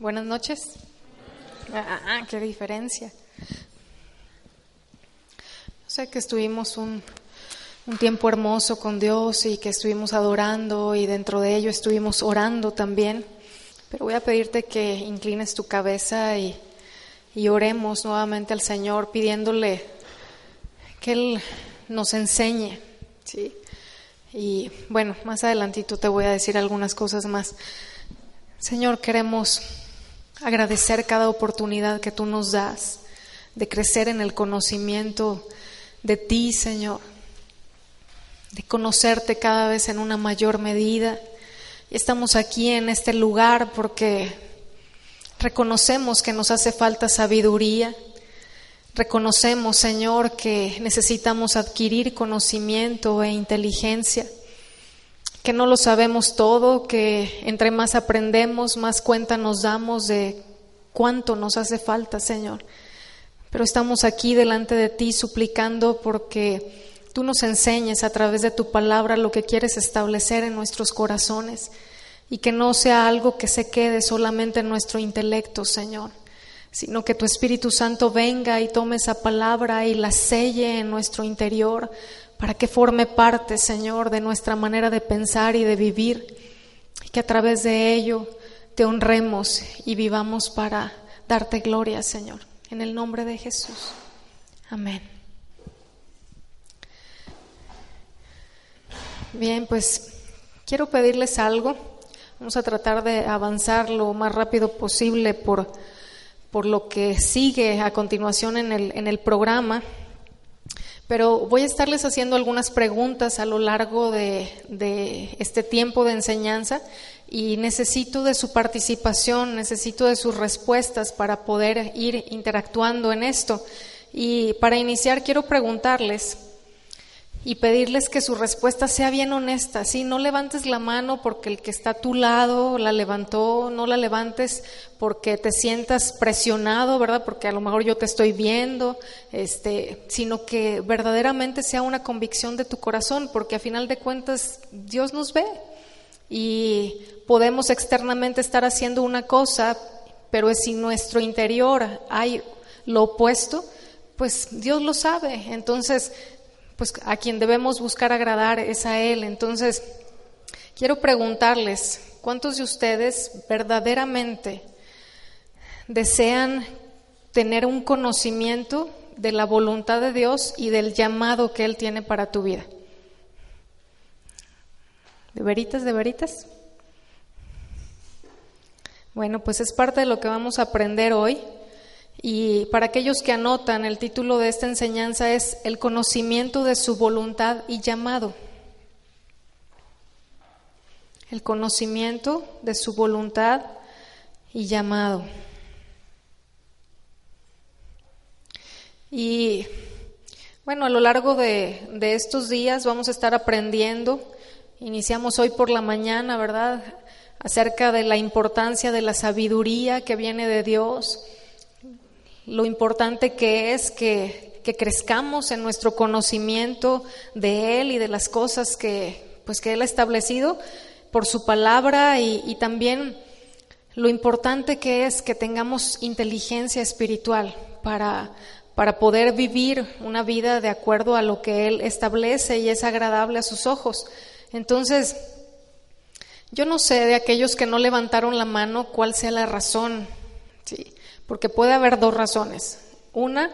Buenas noches. Ah, ah, qué diferencia. Sé que estuvimos un, un tiempo hermoso con Dios y que estuvimos adorando y dentro de ello estuvimos orando también. Pero voy a pedirte que inclines tu cabeza y, y oremos nuevamente al Señor pidiéndole que Él nos enseñe. ¿sí? Y bueno, más adelantito te voy a decir algunas cosas más. Señor, queremos agradecer cada oportunidad que tú nos das de crecer en el conocimiento de ti, Señor, de conocerte cada vez en una mayor medida. Y estamos aquí en este lugar porque reconocemos que nos hace falta sabiduría. Reconocemos, Señor, que necesitamos adquirir conocimiento e inteligencia, que no lo sabemos todo, que entre más aprendemos, más cuenta nos damos de cuánto nos hace falta, Señor. Pero estamos aquí delante de ti suplicando porque tú nos enseñes a través de tu palabra lo que quieres establecer en nuestros corazones y que no sea algo que se quede solamente en nuestro intelecto, Señor, sino que tu Espíritu Santo venga y tome esa palabra y la selle en nuestro interior para que forme parte, Señor, de nuestra manera de pensar y de vivir y que a través de ello te honremos y vivamos para darte gloria, Señor. En el nombre de Jesús. Amén. Bien, pues quiero pedirles algo. Vamos a tratar de avanzar lo más rápido posible por, por lo que sigue a continuación en el, en el programa. Pero voy a estarles haciendo algunas preguntas a lo largo de, este tiempo de enseñanza y necesito de su participación, necesito de sus respuestas para poder ir interactuando en esto. Y para iniciar quiero preguntarles, y pedirles que su respuesta sea bien honesta. ¿sí? No levantes la mano porque el que está a tu lado la levantó, no la levantes porque te sientas presionado, ¿verdad? Porque a lo mejor yo te estoy viendo, este, sino que verdaderamente sea una convicción de tu corazón, porque a final de cuentas Dios nos ve y podemos externamente estar haciendo una cosa, pero si nuestro interior hay lo opuesto, pues Dios lo sabe. Entonces, pues a quien debemos buscar agradar es a Él. Entonces, quiero preguntarles, ¿cuántos de ustedes verdaderamente desean tener un conocimiento de la voluntad de Dios y del llamado que Él tiene para tu vida? ¿De veritas, de veritas? Bueno, pues es parte de lo que vamos a aprender hoy. Y para aquellos que anotan, el título de esta enseñanza es El conocimiento de su voluntad y llamado. El conocimiento de su voluntad y llamado. Y bueno, a lo largo de, de, estos días vamos a estar aprendiendo. Iniciamos hoy por la mañana, ¿verdad? Acerca de la importancia de la sabiduría que viene de Dios lo importante que es que, que, crezcamos en nuestro conocimiento de Él y de las cosas que, pues, que Él ha establecido por su palabra y, y también lo importante que es que tengamos inteligencia espiritual para, para poder vivir una vida de acuerdo a lo que Él establece y es agradable a sus ojos. Entonces, yo no sé de aquellos que no levantaron la mano cuál sea la razón. Sí. Porque puede haber dos razones. Una,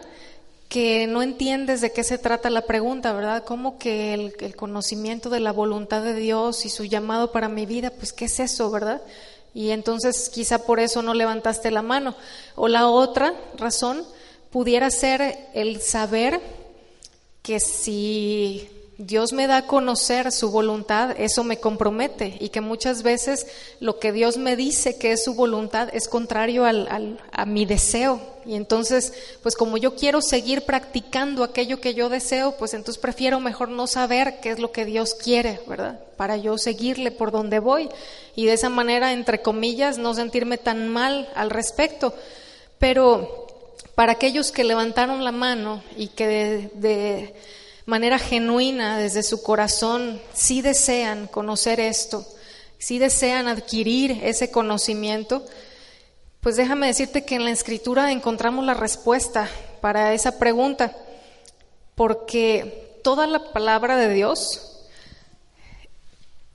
que no entiendes de qué se trata la pregunta, ¿verdad? ¿Cómo que el, conocimiento de la voluntad de Dios y su llamado para mi vida? Pues, ¿qué es eso, verdad? Y entonces quizá por eso no levantaste la mano. O la otra razón pudiera ser el saber que si Dios me da a conocer su voluntad, eso me compromete y que muchas veces lo que Dios me dice que es su voluntad es contrario al, a mi deseo. Y entonces, pues como yo quiero seguir practicando aquello que yo deseo, pues entonces prefiero mejor no saber qué es lo que Dios quiere, ¿verdad? Para yo seguirle por donde voy y de esa manera, entre comillas, no sentirme tan mal al respecto. Pero para aquellos que levantaron la mano y que de manera genuina desde su corazón, si desean conocer esto, si desean adquirir ese conocimiento, pues déjame decirte que en la escritura encontramos la respuesta para esa pregunta, porque toda la palabra de Dios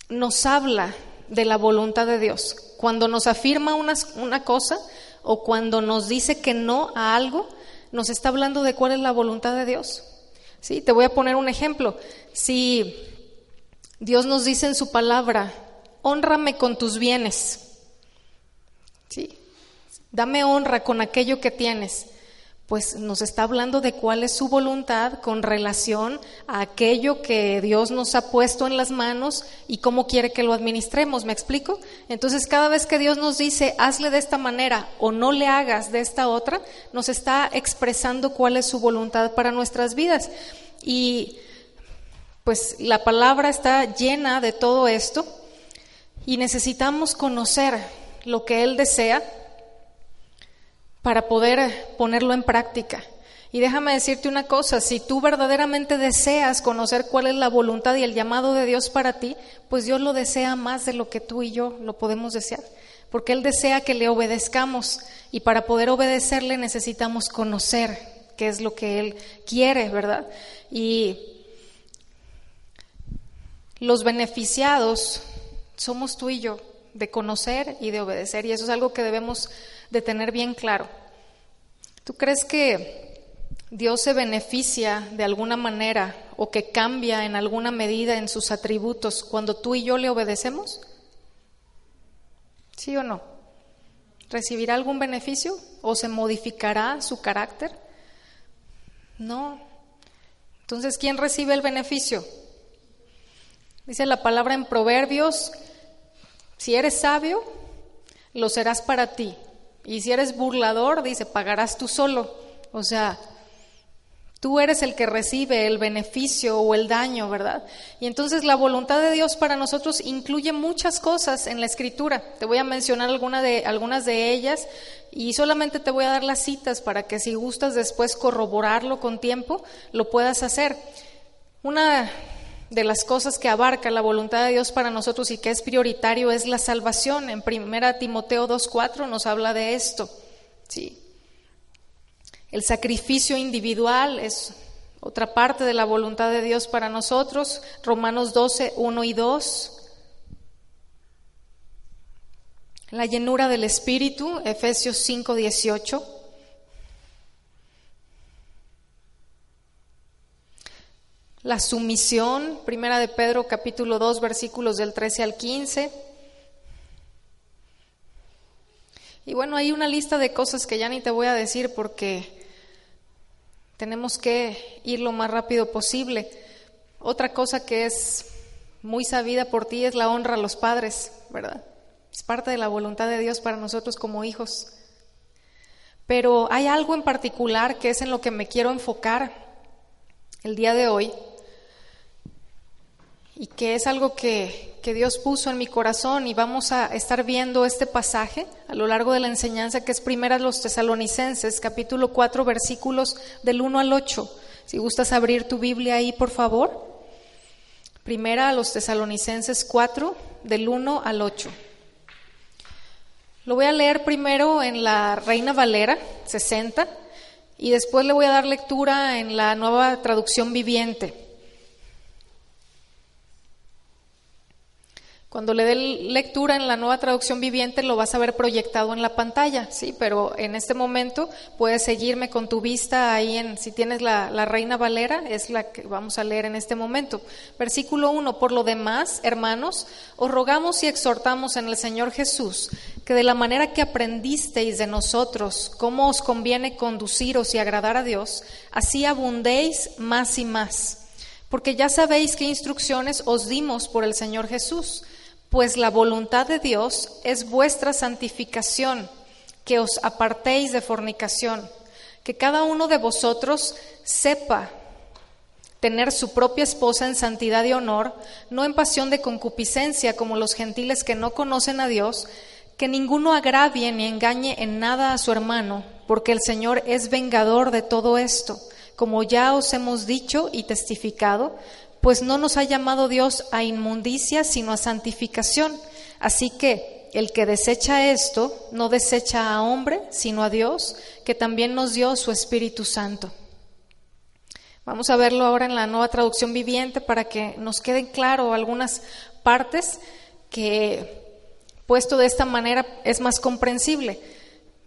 nos habla de la voluntad de Dios. Cuando nos afirma una, una cosa o cuando nos dice que no a algo, nos está hablando de cuál es la voluntad de Dios. Sí, te voy a poner un ejemplo. Si Dios nos dice en su palabra, honrame con tus bienes, sí, dame honra con aquello que tienes pues nos está hablando de cuál es su voluntad con relación a aquello que Dios nos ha puesto en las manos y cómo quiere que lo administremos, ¿me explico? Entonces cada vez que Dios nos dice, hazle de esta manera o no le hagas de esta otra, nos está expresando cuál es su voluntad para nuestras vidas. Y pues la palabra está llena de todo esto y necesitamos conocer lo que Él desea para poder ponerlo en práctica. Y déjame decirte una cosa, si tú verdaderamente deseas conocer cuál es la voluntad y el llamado de Dios para ti, pues Dios lo desea más de lo que tú y yo lo podemos desear, porque Él desea que le obedezcamos y para poder obedecerle necesitamos conocer qué es lo que Él quiere, ¿verdad? Y los beneficiados somos tú y yo de conocer y de obedecer, y eso es algo que debemos de tener bien claro. ¿Tú crees que Dios se beneficia de alguna manera o que cambia en alguna medida en sus atributos cuando tú y yo le obedecemos? ¿Sí o no? ¿Recibirá algún beneficio o se modificará su carácter? No. Entonces, ¿quién recibe el beneficio? Dice la palabra en Proverbios, si eres sabio, lo serás para ti, y si eres burlador, dice, pagarás tú solo. O sea, tú eres el que recibe el beneficio o el daño, ¿verdad? Y entonces la voluntad de Dios para nosotros incluye muchas cosas en la escritura. Te voy a mencionar algunas de ellas y solamente te voy a dar las citas para que si gustas después corroborarlo con tiempo, lo puedas hacer. Una de las cosas que abarca la voluntad de Dios para nosotros y que es prioritario es la salvación. En 1 Timoteo 2.4 nos habla de esto. Sí. El sacrificio individual es otra parte de la voluntad de Dios para nosotros. Romanos 12, 1 y 2. La llenura del Espíritu, Efesios 5, 18. La sumisión, primera de Pedro capítulo 2 versículos del 13 al 15. Y bueno, hay una lista de cosas que ya ni te voy a decir porque tenemos que ir lo más rápido posible. Otra cosa que es muy sabida por ti es la honra a los padres, ¿verdad? Es parte de la voluntad de Dios para nosotros como hijos. Pero hay algo en particular que es en lo que me quiero enfocar el día de hoy y que es algo que, que, Dios puso en mi corazón y vamos a estar viendo este pasaje a lo largo de la enseñanza que es primera los tesalonicenses, capítulo 4, versículos del 1 al 8. Si gustas abrir tu Biblia ahí, por favor. Primera a los tesalonicenses 4, del 1 al 8. Lo voy a leer primero en la Reina Valera 60 y después le voy a dar lectura en la nueva traducción viviente. Cuando le dé lectura en la nueva traducción viviente lo vas a ver proyectado en la pantalla, sí, pero en este momento puedes seguirme con tu vista ahí en, si tienes la, la Reina Valera, es la que vamos a leer en este momento. Versículo 1, por lo demás, hermanos, os rogamos y exhortamos en el Señor Jesús que de la manera que aprendisteis de nosotros cómo os conviene conduciros y agradar a Dios, así abundéis más y más. Porque ya sabéis qué instrucciones os dimos por el Señor Jesús, pues la voluntad de Dios es vuestra santificación, que os apartéis de fornicación, que cada uno de vosotros sepa tener su propia esposa en santidad y honor, no en pasión de concupiscencia como los gentiles que no conocen a Dios, que ninguno agravie ni engañe en nada a su hermano, porque el Señor es vengador de todo esto, como ya os hemos dicho y testificado, pues no nos ha llamado Dios a inmundicia, sino a santificación. Así que el que desecha esto, no desecha a hombre, sino a Dios, que también nos dio su Espíritu Santo. Vamos a verlo ahora en la nueva traducción viviente para que nos queden claro algunas partes que puesto de esta manera es más comprensible.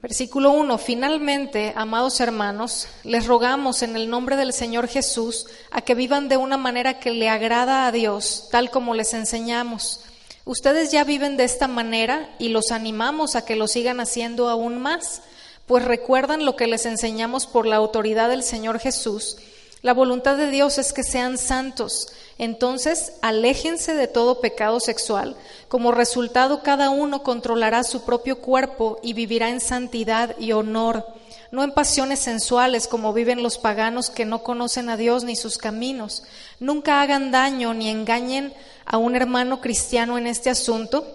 Versículo 1. Finalmente, amados hermanos, les rogamos en el nombre del Señor Jesús a que vivan de una manera que le agrada a Dios, tal como les enseñamos. Ustedes ya viven de esta manera y los animamos a que lo sigan haciendo aún más, pues recuerdan lo que les enseñamos por la autoridad del Señor Jesús. La voluntad de Dios es que sean santos. Entonces, aléjense de todo pecado sexual. Como resultado, cada uno controlará su propio cuerpo y vivirá en santidad y honor, no en pasiones sensuales como viven los paganos que no conocen a Dios ni sus caminos. Nunca hagan daño ni engañen a un hermano cristiano en este asunto,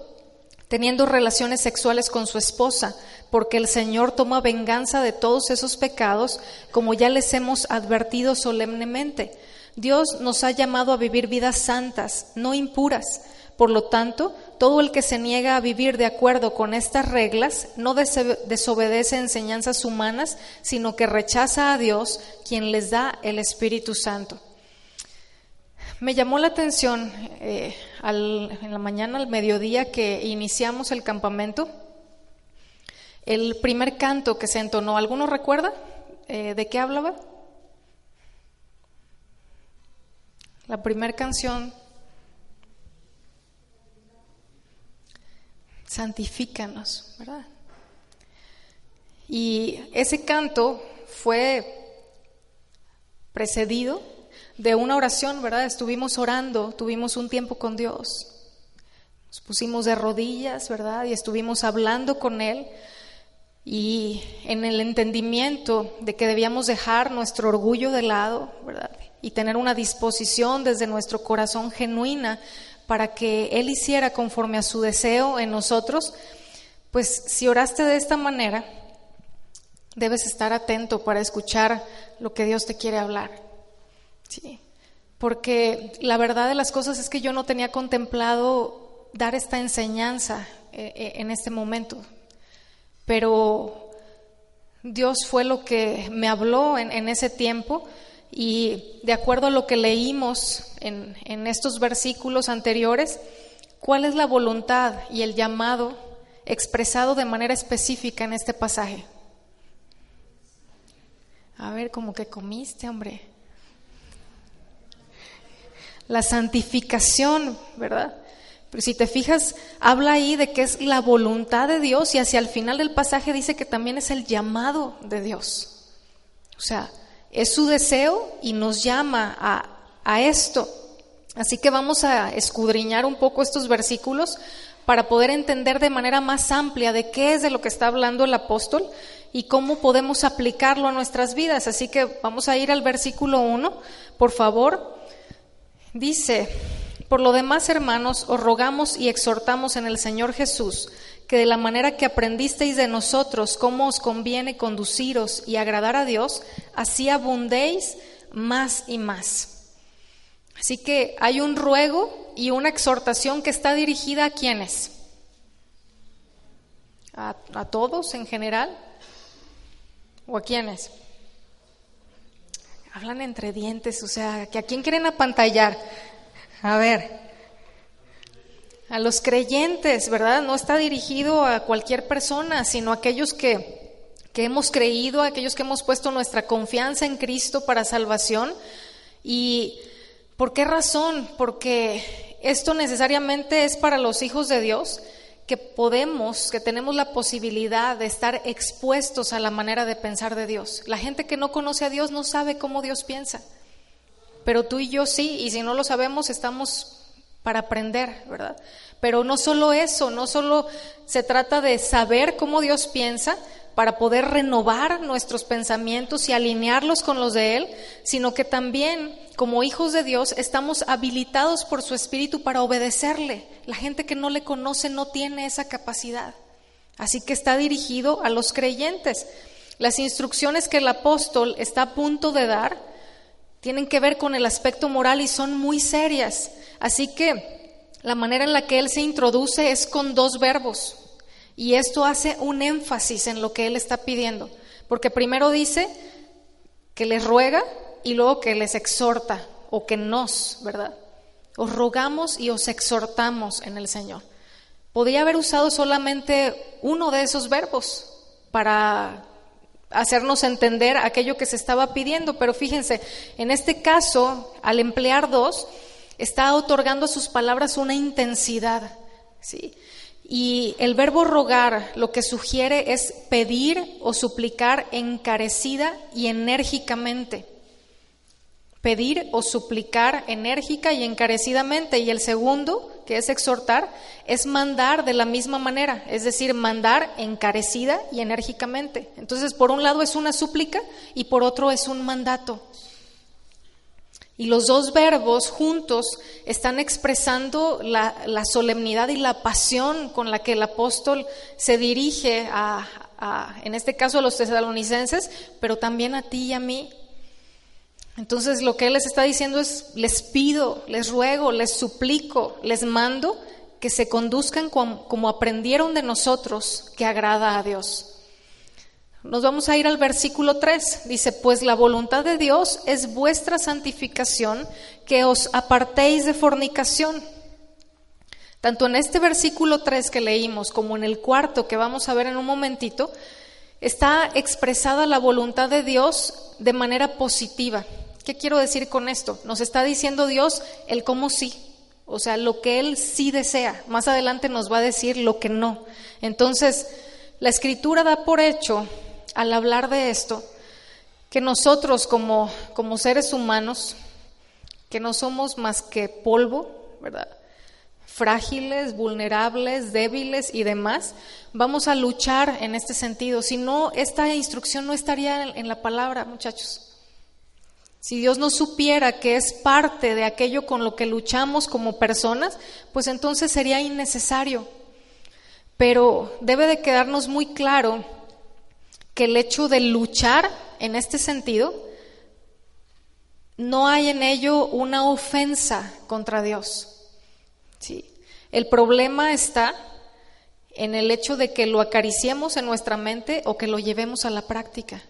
teniendo relaciones sexuales con su esposa, porque el Señor toma venganza de todos esos pecados, como ya les hemos advertido solemnemente. Dios nos ha llamado a vivir vidas santas, no impuras. Por lo tanto, todo el que se niega a vivir de acuerdo con estas reglas no desobedece enseñanzas humanas, sino que rechaza a Dios, quien les da el Espíritu Santo. Me llamó la atención eh, en la mañana, al mediodía que iniciamos el campamento, el primer canto que se entonó. ¿Alguno recuerda eh, de qué hablaba? La primera canción, santifícanos, ¿verdad? Y ese canto fue precedido de una oración, ¿verdad? Estuvimos orando, tuvimos un tiempo con Dios. Nos pusimos de rodillas, ¿verdad? Y estuvimos hablando con Él. Y en el entendimiento de que debíamos dejar nuestro orgullo de lado, ¿verdad? Y tener una disposición desde nuestro corazón genuina para que Él hiciera conforme a su deseo en nosotros, pues si oraste de esta manera, debes estar atento para escuchar lo que Dios te quiere hablar. Sí. Porque la verdad de las cosas es que yo no tenía contemplado dar esta enseñanza eh, eh, en este momento, pero Dios fue lo que me habló en, en ese tiempo y de acuerdo a lo que leímos en, en estos versículos anteriores, ¿cuál es la voluntad y el llamado expresado de manera específica en este pasaje? A ver, como que comiste, hombre. La santificación, ¿verdad? Pero si te fijas, habla ahí de que es la voluntad de Dios y hacia el final del pasaje dice que también es el llamado de Dios. O sea, es su deseo y nos llama a, esto. Así que vamos a escudriñar un poco estos versículos para poder entender de manera más amplia de qué es de lo que está hablando el apóstol y cómo podemos aplicarlo a nuestras vidas. Así que vamos a ir al versículo 1, por favor. Dice, por lo demás, hermanos, os rogamos y exhortamos en el Señor Jesús que de la manera que aprendisteis de nosotros cómo os conviene conduciros y agradar a Dios, así abundéis más y más. Así que hay un ruego y una exhortación que está dirigida a quienes? ¿A, a todos en general? ¿O a quiénes? Hablan entre dientes, o sea, que a quién quieren apantallar. A ver, a los creyentes, ¿verdad? No está dirigido a cualquier persona, sino a aquellos que, que hemos creído, a aquellos que hemos puesto nuestra confianza en Cristo para salvación. ¿Y por qué razón? Porque esto necesariamente es para los hijos de Dios que podemos, que tenemos la posibilidad de estar expuestos a la manera de pensar de Dios. La gente que no conoce a Dios no sabe cómo Dios piensa. pero tú y yo sí, y si no lo sabemos estamos para aprender, ¿verdad? Pero no solo eso, no solo se trata de saber cómo Dios piensa para poder renovar nuestros pensamientos y alinearlos con los de Él, sino que también como hijos de Dios estamos habilitados por su Espíritu para obedecerle. La gente que no le conoce no tiene esa capacidad. Así que está dirigido a los creyentes. Las instrucciones que el apóstol está a punto de dar tienen que ver con el aspecto moral y son muy serias. Así que la manera en la que él se introduce es con dos verbos. Y esto hace un énfasis en lo que él está pidiendo. Porque primero dice que les ruega y luego que les exhorta o que nos, ¿verdad? Os rogamos y os exhortamos en el Señor. Podría haber usado solamente uno de esos verbos para hacernos entender aquello que se estaba pidiendo, pero fíjense, en este caso, al emplear dos, está otorgando a sus palabras una intensidad, ¿sí? Y el verbo rogar lo que sugiere es pedir o suplicar encarecida y enérgicamente. Pedir o suplicar enérgica y encarecidamente. Y el segundo, que es exhortar, es mandar de la misma manera, es decir, mandar encarecida y enérgicamente. Entonces, por un lado es una súplica y por otro es un mandato. Y los dos verbos juntos están expresando la, solemnidad y la pasión con la que el apóstol se dirige a, en este caso a los tesalonicenses, pero también a ti y a mí. Entonces lo que él les está diciendo es, les pido, les ruego, les suplico, les mando que se conduzcan como aprendieron de nosotros, que agrada a Dios. Nos vamos a ir al versículo 3. Dice, pues la voluntad de Dios es vuestra santificación, que os apartéis de fornicación. Tanto en este versículo 3 que leímos como en el cuarto que vamos a ver en un momentito, está expresada la voluntad de Dios de manera positiva. ¿Qué quiero decir con esto? Nos está diciendo Dios el cómo sí, o sea, lo que Él sí desea. Más adelante nos va a decir lo que no. Entonces, la escritura da por hecho al hablar de esto, que nosotros como, como seres humanos, que no somos más que polvo, ¿verdad? frágiles, vulnerables, débiles y demás, vamos a luchar en este sentido. Si no, esta instrucción no estaría en, la palabra, muchachos. Si Dios no supiera que es parte de aquello con lo que luchamos como personas, pues entonces sería innecesario. Pero debe de quedarnos muy claro que el hecho de luchar en este sentido, no hay en ello una ofensa contra Dios. ¿sí? El problema está en el hecho de que lo acariciemos en nuestra mente o que lo llevemos a la práctica.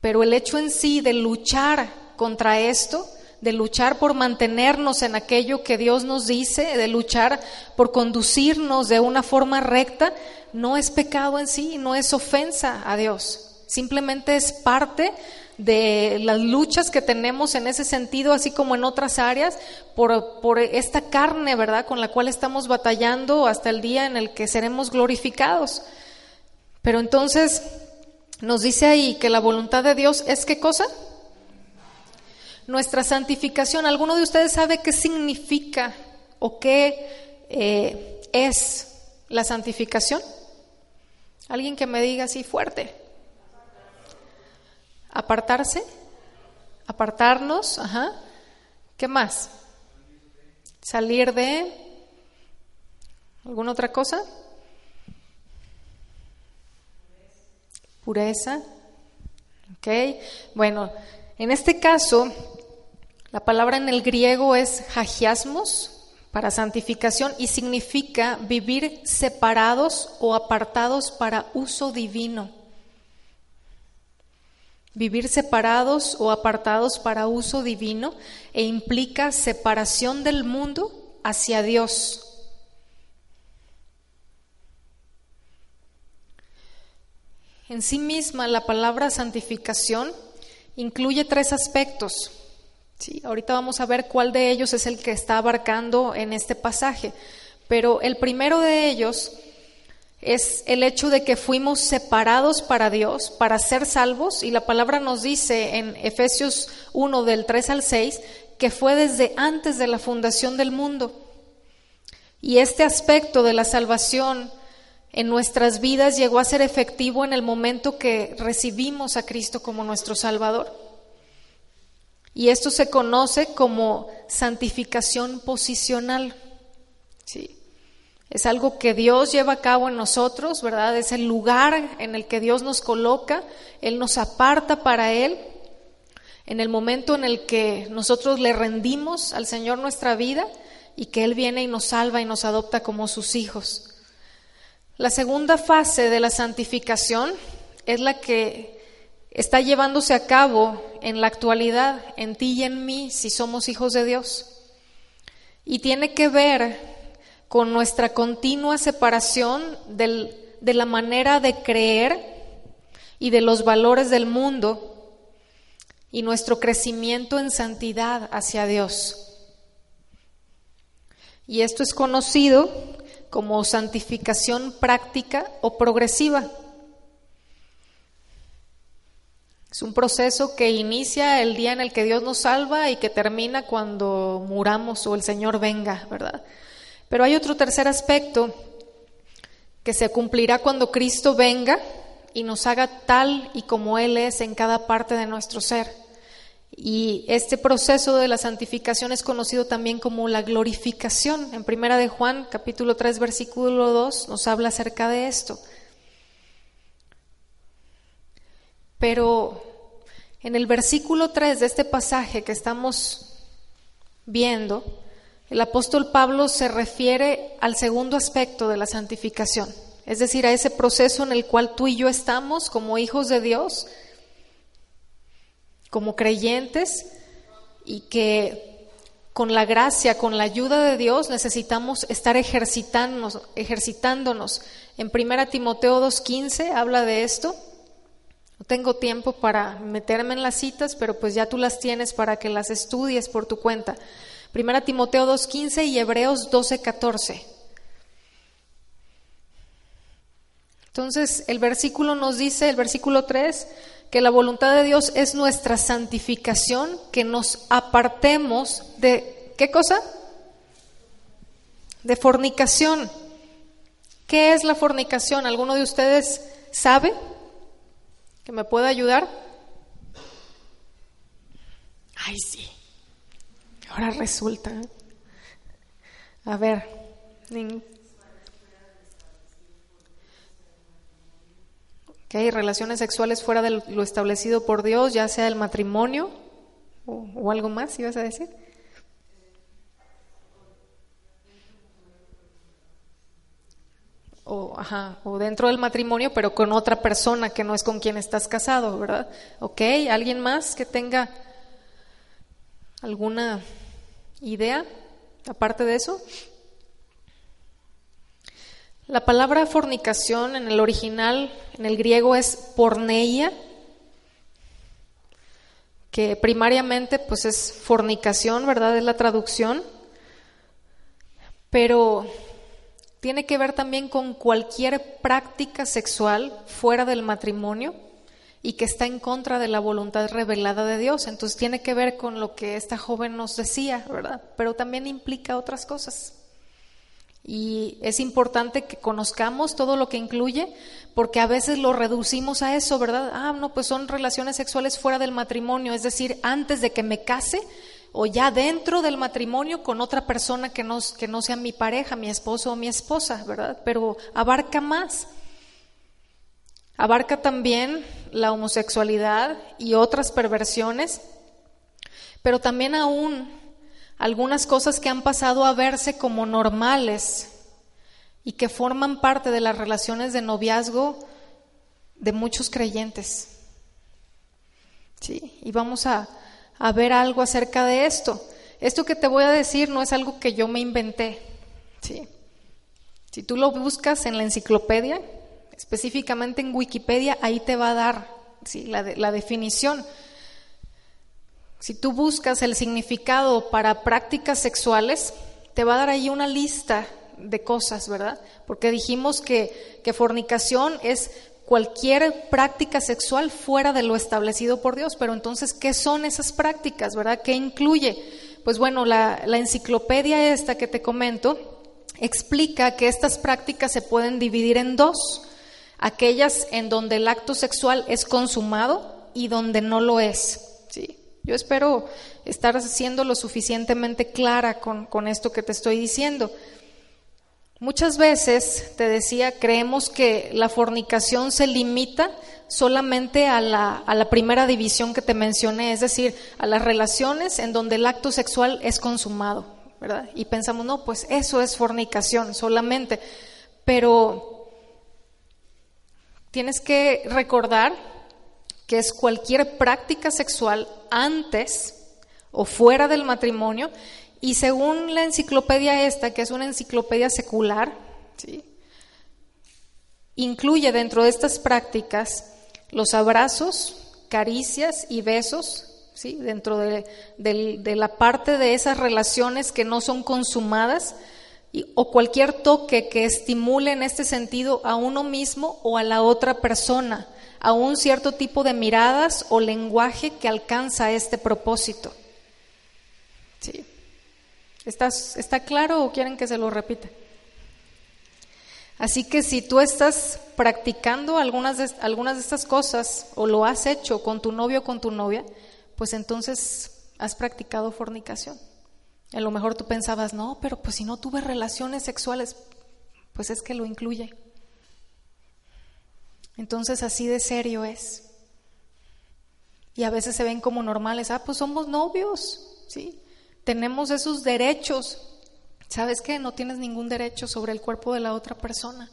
Pero el hecho en sí de luchar contra esto, de luchar por mantenernos en aquello que Dios nos dice, de luchar por conducirnos de una forma recta, no es pecado en sí, no es ofensa a Dios. Simplemente es parte de las luchas que tenemos en ese sentido, así como en otras áreas, por, por, esta carne, ¿verdad?, con la cual estamos batallando hasta el día en el que seremos glorificados. Pero entonces nos dice ahí que la voluntad de Dios es qué cosa? Nuestra santificación. ¿Alguno de ustedes sabe qué significa o qué eh, es la santificación? Alguien que me diga así fuerte. Apartarse, apartarnos, ajá. ¿Qué más? Salir de alguna otra cosa? Pureza. Ok. Bueno, en este caso, la palabra en el griego es hagiasmos, para santificación y significa vivir separados o apartados para uso divino. Vivir separados o apartados para uso divino e implica separación del mundo hacia Dios. En sí misma la palabra santificación incluye tres aspectos. Sí, ahorita vamos a ver cuál de ellos es el que está abarcando en este pasaje. Pero el primero de ellos es el hecho de que fuimos separados para Dios, para ser salvos, y la palabra nos dice en Efesios 1 del 3 al 6 que fue desde antes de la fundación del mundo. Y este aspecto de la salvación en nuestras vidas llegó a ser efectivo en el momento que recibimos a Cristo como nuestro Salvador. Y esto se conoce como santificación posicional. Sí. Es algo que Dios lleva a cabo en nosotros, ¿verdad? Es el lugar en el que Dios nos coloca, Él nos aparta para Él. En el momento en el que nosotros le rendimos al Señor nuestra vida y que Él viene y nos salva y nos adopta como sus hijos. La segunda fase de la santificación es la que está llevándose a cabo en la actualidad, en ti y en mí, si somos hijos de Dios. Y tiene que ver con nuestra continua separación de la manera de creer y de los valores del mundo y nuestro crecimiento en santidad hacia Dios. Y esto es conocido como santificación práctica o progresiva. Es un proceso que inicia el día en el que Dios nos salva y que termina cuando muramos o el Señor venga, ¿verdad? Pero hay otro tercer aspecto que se cumplirá cuando Cristo venga y nos haga tal y como Él es en cada parte de nuestro ser. Y este proceso de la santificación es conocido también como la glorificación. En Primera de Juan, capítulo 3, versículo 2, nos habla acerca de esto. Pero en el versículo 3 de este pasaje que estamos viendo, el apóstol Pablo se refiere al segundo aspecto de la santificación, es decir, a ese proceso en el cual tú y yo estamos como hijos de Dios, como creyentes, y que con la gracia, con la ayuda de Dios necesitamos estar ejercitándonos. ejercitándonos. En 1 Timoteo 2.15 habla de esto. No tengo tiempo para meterme en las citas, pero pues ya tú las tienes para que las estudies por tu cuenta. Primera Timoteo 2.15 y Hebreos 12.14. Entonces, el versículo nos dice, el versículo 3, que la voluntad de Dios es nuestra santificación, que nos apartemos de, ¿qué cosa? De fornicación. ¿Qué es la fornicación? ¿Alguno de ustedes sabe? ¿Que me pueda ayudar? Ay, sí. Ahora resulta. A ver. Que hay relaciones sexuales fuera de lo establecido por Dios, ya sea el matrimonio o, algo más, ibas a decir. O, ajá, o dentro del matrimonio, pero con otra persona que no es con quien estás casado, ¿verdad? ¿Ok? ¿Alguien más que tenga alguna idea aparte de eso? La palabra fornicación en el original, en el griego, es porneia, que primariamente pues es fornicación, ¿verdad? Es la traducción, pero tiene que ver también con cualquier práctica sexual fuera del matrimonio y que está en contra de la voluntad revelada de Dios. Entonces tiene que ver con lo que esta joven nos decía, ¿verdad? Pero también implica otras cosas. Y es importante que conozcamos todo lo que incluye, porque a veces lo reducimos a eso, ¿verdad? Ah, no, pues son relaciones sexuales fuera del matrimonio, es decir, antes de que me case o ya dentro del matrimonio con otra persona que no, que no sea mi pareja, mi esposo o mi esposa, ¿verdad? Pero abarca más. Abarca también la homosexualidad y otras perversiones, pero también aún algunas cosas que han pasado a verse como normales y que forman parte de las relaciones de noviazgo de muchos creyentes. Sí, y vamos a, a ver algo acerca de esto. Esto que te voy a decir no es algo que yo me inventé. Sí. Si tú lo buscas en la enciclopedia, específicamente en Wikipedia, ahí te va a dar la, la definición. Si tú buscas el significado para prácticas sexuales, te va a dar ahí una lista de cosas, ¿verdad? Porque dijimos que, que fornicación es cualquier práctica sexual fuera de lo establecido por Dios. Pero entonces, ¿qué son esas prácticas, verdad? ¿Qué incluye? Pues bueno, la, la enciclopedia esta que te comento explica que estas prácticas se pueden dividir en dos. Aquellas en donde el acto sexual es consumado y donde no lo es. ¿sí? Yo espero estar siendo lo suficientemente clara con, con esto que te estoy diciendo. Muchas veces, te decía, creemos que la fornicación se limita solamente a la, a la, primera división que te mencioné, es decir, a las relaciones en donde el acto sexual es consumado, ¿verdad? Y pensamos, no, pues eso es fornicación solamente. Pero tienes que recordar que es cualquier práctica sexual antes o fuera del matrimonio, y según la enciclopedia esta, que es una enciclopedia secular, incluye dentro de estas prácticas los abrazos, caricias y besos, ¿sí? dentro de, la parte de esas relaciones que no son consumadas, o cualquier toque que estimule en este sentido a uno mismo o a la otra persona a un cierto tipo de miradas o lenguaje que alcanza este propósito. Sí. ¿Está claro o quieren que se lo repita? Así que si tú estás practicando algunas de, algunas de estas cosas o lo has hecho con tu novio o con tu novia, pues entonces has practicado fornicación. A lo mejor tú pensabas, no, pero pues si no tuve relaciones sexuales, pues es que lo incluye. Entonces así de serio es. Y a veces se ven como normales, ah, pues somos novios, ¿sí? Tenemos esos derechos. ¿Sabes qué? No tienes ningún derecho sobre el cuerpo de la otra persona.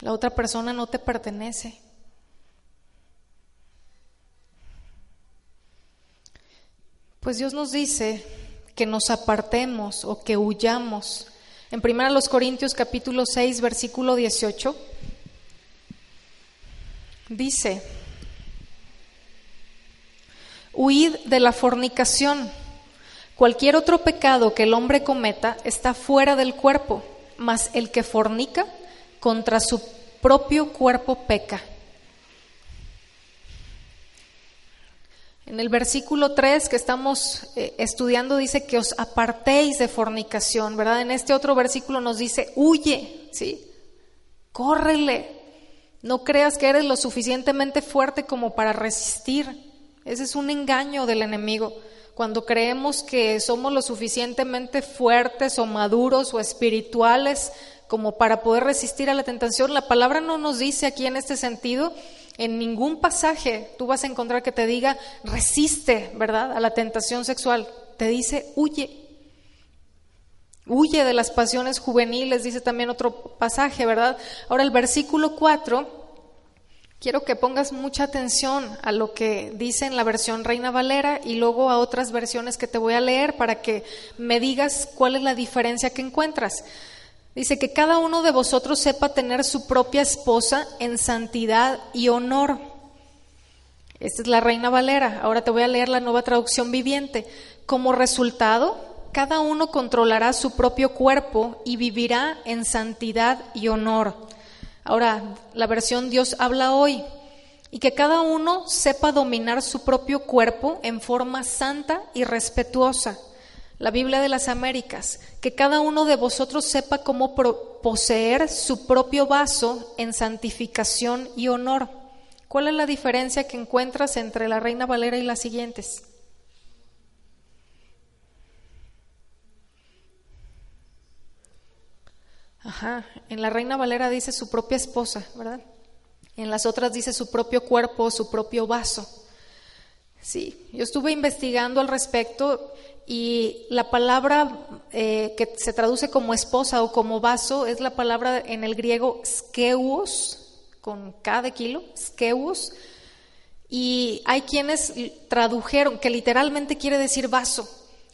La otra persona no te pertenece. Pues Dios nos dice que nos apartemos o que huyamos. En 1 Corintios capítulo 6, versículo 18 dice, huid de la fornicación. Cualquier otro pecado que el hombre cometa está fuera del cuerpo, mas el que fornica contra su propio cuerpo peca. En el versículo 3 que estamos eh, estudiando dice que os apartéis de fornicación, ¿verdad? En este otro versículo nos dice, huye, ¿sí? Córrele, no creas que eres lo suficientemente fuerte como para resistir. Ese es un engaño del enemigo. Cuando creemos que somos lo suficientemente fuertes o maduros o espirituales como para poder resistir a la tentación, la palabra no nos dice aquí en este sentido, en ningún pasaje tú vas a encontrar que te diga resiste, ¿verdad? A la tentación sexual. Te dice huye. Huye de las pasiones juveniles, dice también otro pasaje, ¿verdad? Ahora el versículo 4, quiero que pongas mucha atención a lo que dice en la versión Reina Valera y luego a otras versiones que te voy a leer para que me digas cuál es la diferencia que encuentras. Dice que cada uno de vosotros sepa tener su propia esposa en santidad y honor. Esta es la Reina Valera. Ahora te voy a leer la nueva traducción viviente. Como resultado, cada uno controlará su propio cuerpo y vivirá en santidad y honor. Ahora, la versión Dios habla hoy. Y que cada uno sepa dominar su propio cuerpo en forma santa y respetuosa. La Biblia de las Américas, que cada uno de vosotros sepa cómo poseer su propio vaso en santificación y honor. ¿Cuál es la diferencia que encuentras entre la Reina Valera y las siguientes? Ajá, en la Reina Valera dice su propia esposa, ¿verdad? En las otras dice su propio cuerpo, su propio vaso. Sí, yo estuve investigando al respecto y la palabra eh, que se traduce como esposa o como vaso es la palabra en el griego skeuos, con de kilo, skeuos. Y hay quienes tradujeron, que literalmente quiere decir vaso,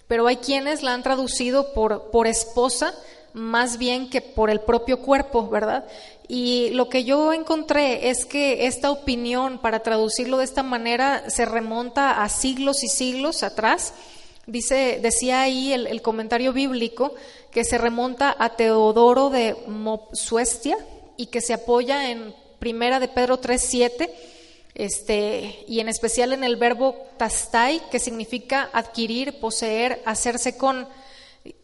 pero hay quienes la han traducido por, por esposa más bien que por el propio cuerpo, ¿verdad? Y lo que yo encontré es que esta opinión, para traducirlo de esta manera, se remonta a siglos y siglos atrás, Dice, decía ahí el, comentario bíblico que se remonta a Teodoro de Mopsuestia y que se apoya en Primera de Pedro 3.7 este, y en especial en el verbo tastai, que significa adquirir, poseer, hacerse con.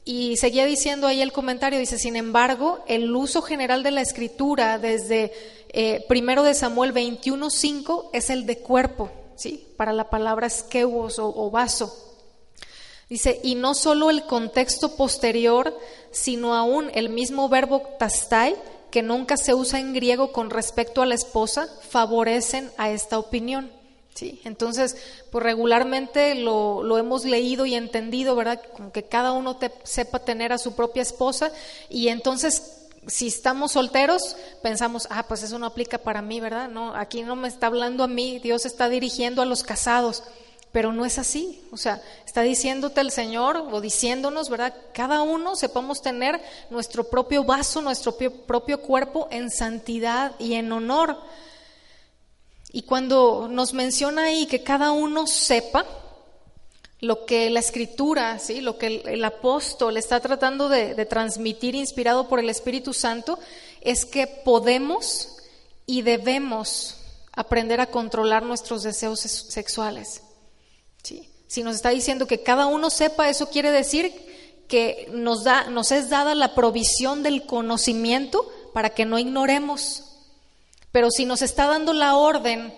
Y seguía diciendo ahí el comentario, dice, sin embargo, el uso general de la escritura desde eh, primero de Samuel 21.5 es el de cuerpo, ¿sí? Para la palabra skeuos o, o vaso. Dice, y no solo el contexto posterior, sino aún el mismo verbo tastai, que nunca se usa en griego con respecto a la esposa, favorecen a esta opinión. ¿Sí? Entonces, pues regularmente lo, lo, hemos leído y entendido, ¿verdad? Como que cada uno te, sepa tener a su propia esposa y entonces si estamos solteros, pensamos, ah, pues eso no aplica para mí, ¿verdad? No, aquí no me está hablando a mí, Dios está dirigiendo a los casados. Pero no es así, o sea, está diciéndote el Señor o diciéndonos, ¿verdad? Cada uno sepamos tener nuestro propio vaso, nuestro propio cuerpo en santidad y en honor. Y cuando nos menciona ahí que cada uno sepa lo que la escritura, ¿sí? lo que el, apóstol está tratando de, de transmitir inspirado por el Espíritu Santo, es que podemos y debemos aprender a controlar nuestros deseos sexuales. ¿sí? Si nos está diciendo que cada uno sepa, eso quiere decir que nos, da, nos es dada la provisión del conocimiento para que no ignoremos. Pero si nos está dando la orden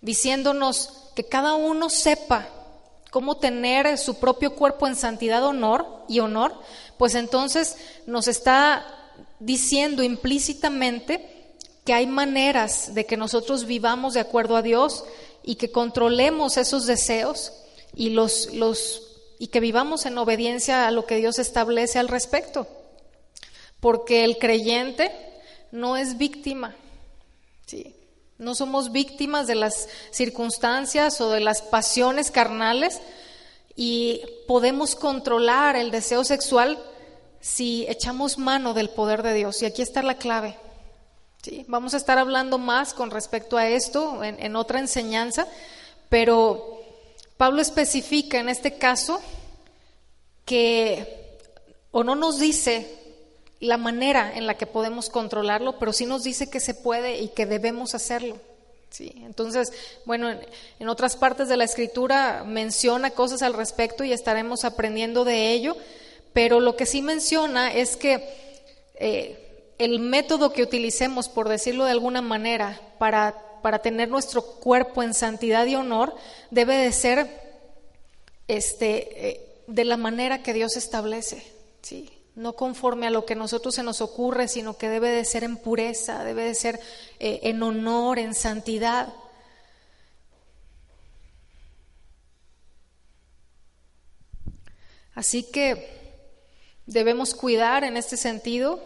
diciéndonos que cada uno sepa cómo tener su propio cuerpo en santidad honor y honor, pues entonces nos está diciendo implícitamente que hay maneras de que nosotros vivamos de acuerdo a Dios y que controlemos esos deseos y, los, los, y que vivamos en obediencia a lo que Dios establece al respecto. Porque el creyente no es víctima. ¿Sí? No somos víctimas de las circunstancias o de las pasiones carnales y podemos controlar el deseo sexual si echamos mano del poder de Dios. Y aquí está la clave. ¿sí? Vamos a estar hablando más con respecto a esto en, en otra enseñanza, pero Pablo especifica en este caso que o no nos dice la manera en la que podemos controlarlo, pero sí nos dice que se puede y que debemos hacerlo. Sí, entonces, bueno, en, otras partes de la escritura menciona cosas al respecto y estaremos aprendiendo de ello, pero lo que sí menciona es que eh, el método que utilicemos, por decirlo de alguna manera, para, para tener nuestro cuerpo en santidad y honor, debe de ser este, eh, de la manera que Dios establece, ¿sí? No conforme a lo que a nosotros se nos ocurre, sino que debe de ser en pureza, debe de ser eh, en honor, en santidad. Así que debemos cuidar en este sentido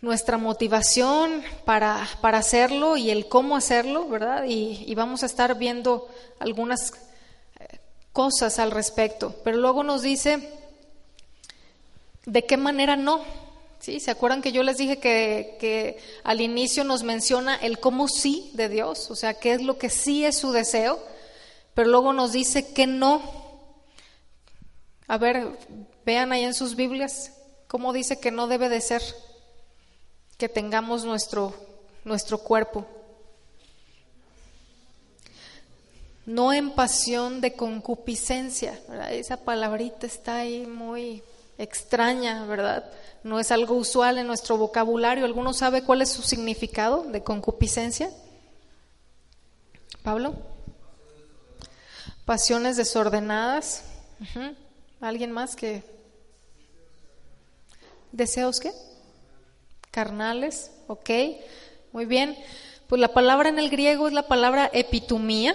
nuestra motivación para, para, hacerlo y el cómo hacerlo, ¿verdad? Y, vamos a estar viendo algunas eh, cosas al respecto. Pero luego nos dice de qué manera no. ¿Sí? ¿Se acuerdan que yo les dije que, al inicio nos menciona el cómo sí de Dios? O sea, qué es lo que sí es su deseo, pero luego nos dice que no. A ver, vean ahí en sus Biblias cómo dice que no debe de ser que tengamos nuestro, nuestro cuerpo. No en pasión de concupiscencia, esa palabrita está ahí muy extraña, ¿verdad? No es algo usual en nuestro vocabulario. ¿Alguno sabe cuál es su significado de concupiscencia? Pablo. Pasiones desordenadas. ¿Alguien más que... ¿Deseos qué? carnales, ¿ok? Muy bien. Pues la palabra en el griego es la palabra epitumía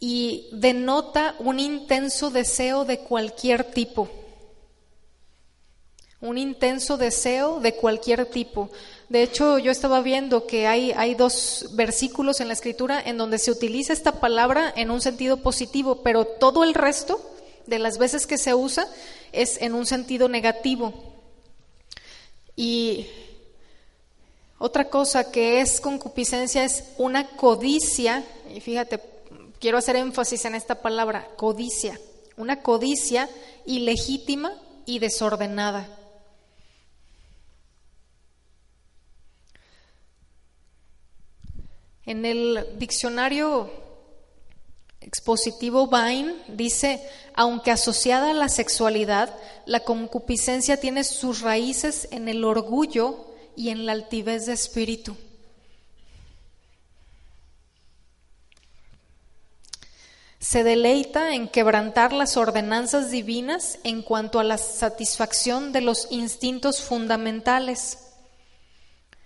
y denota un intenso deseo de cualquier tipo. Un intenso deseo de cualquier tipo. De hecho, yo estaba viendo que hay, hay dos versículos en la escritura en donde se utiliza esta palabra en un sentido positivo, pero todo el resto de las veces que se usa es en un sentido negativo. Y otra cosa que es concupiscencia es una codicia, y fíjate, quiero hacer énfasis en esta palabra, codicia, una codicia ilegítima y desordenada. En el diccionario expositivo Vine dice, aunque asociada a la sexualidad, la concupiscencia tiene sus raíces en el orgullo y en la altivez de espíritu. Se deleita en quebrantar las ordenanzas divinas en cuanto a la satisfacción de los instintos fundamentales.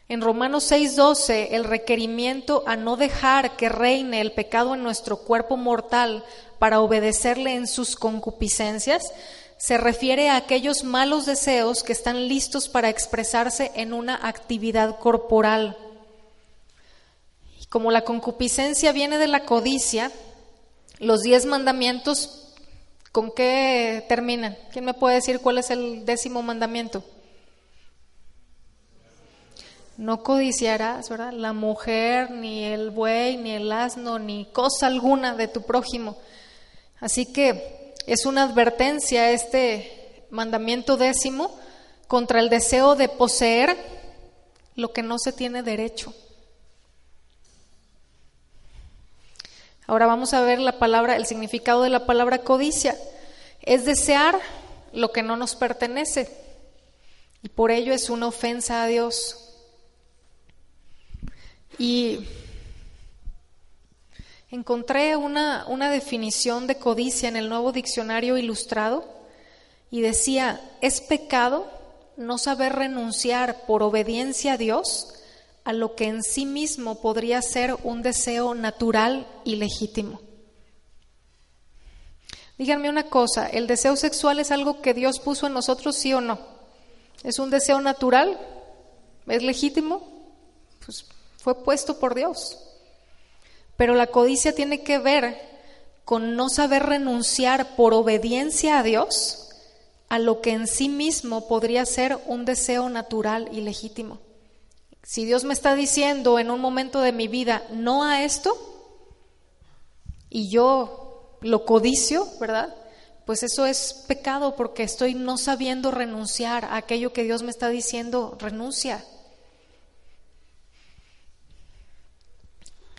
En Romanos 6:12, el requerimiento a no dejar que reine el pecado en nuestro cuerpo mortal para obedecerle en sus concupiscencias, se refiere a aquellos malos deseos que están listos para expresarse en una actividad corporal. Como la concupiscencia viene de la codicia, los diez mandamientos, ¿con qué terminan? ¿Quién me puede decir cuál es el décimo mandamiento? No codiciarás, ¿verdad? La mujer, ni el buey, ni el asno, ni cosa alguna de tu prójimo. Así que es una advertencia este mandamiento décimo contra el deseo de poseer lo que no se tiene derecho. Ahora vamos a ver la palabra, el significado de la palabra codicia. Es desear lo que no nos pertenece y por ello es una ofensa a Dios. Y encontré una, una definición de codicia en el nuevo diccionario ilustrado y decía, es pecado no saber renunciar por obediencia a Dios a lo que en sí mismo podría ser un deseo natural y legítimo. Díganme una cosa, ¿el deseo sexual es algo que Dios puso en nosotros, sí o no? ¿Es un deseo natural? ¿Es legítimo? Pues fue puesto por Dios. Pero la codicia tiene que ver con no saber renunciar por obediencia a Dios a lo que en sí mismo podría ser un deseo natural y legítimo. Si Dios me está diciendo en un momento de mi vida no a esto y yo lo codicio, ¿verdad? Pues eso es pecado porque estoy no sabiendo renunciar a aquello que Dios me está diciendo, renuncia.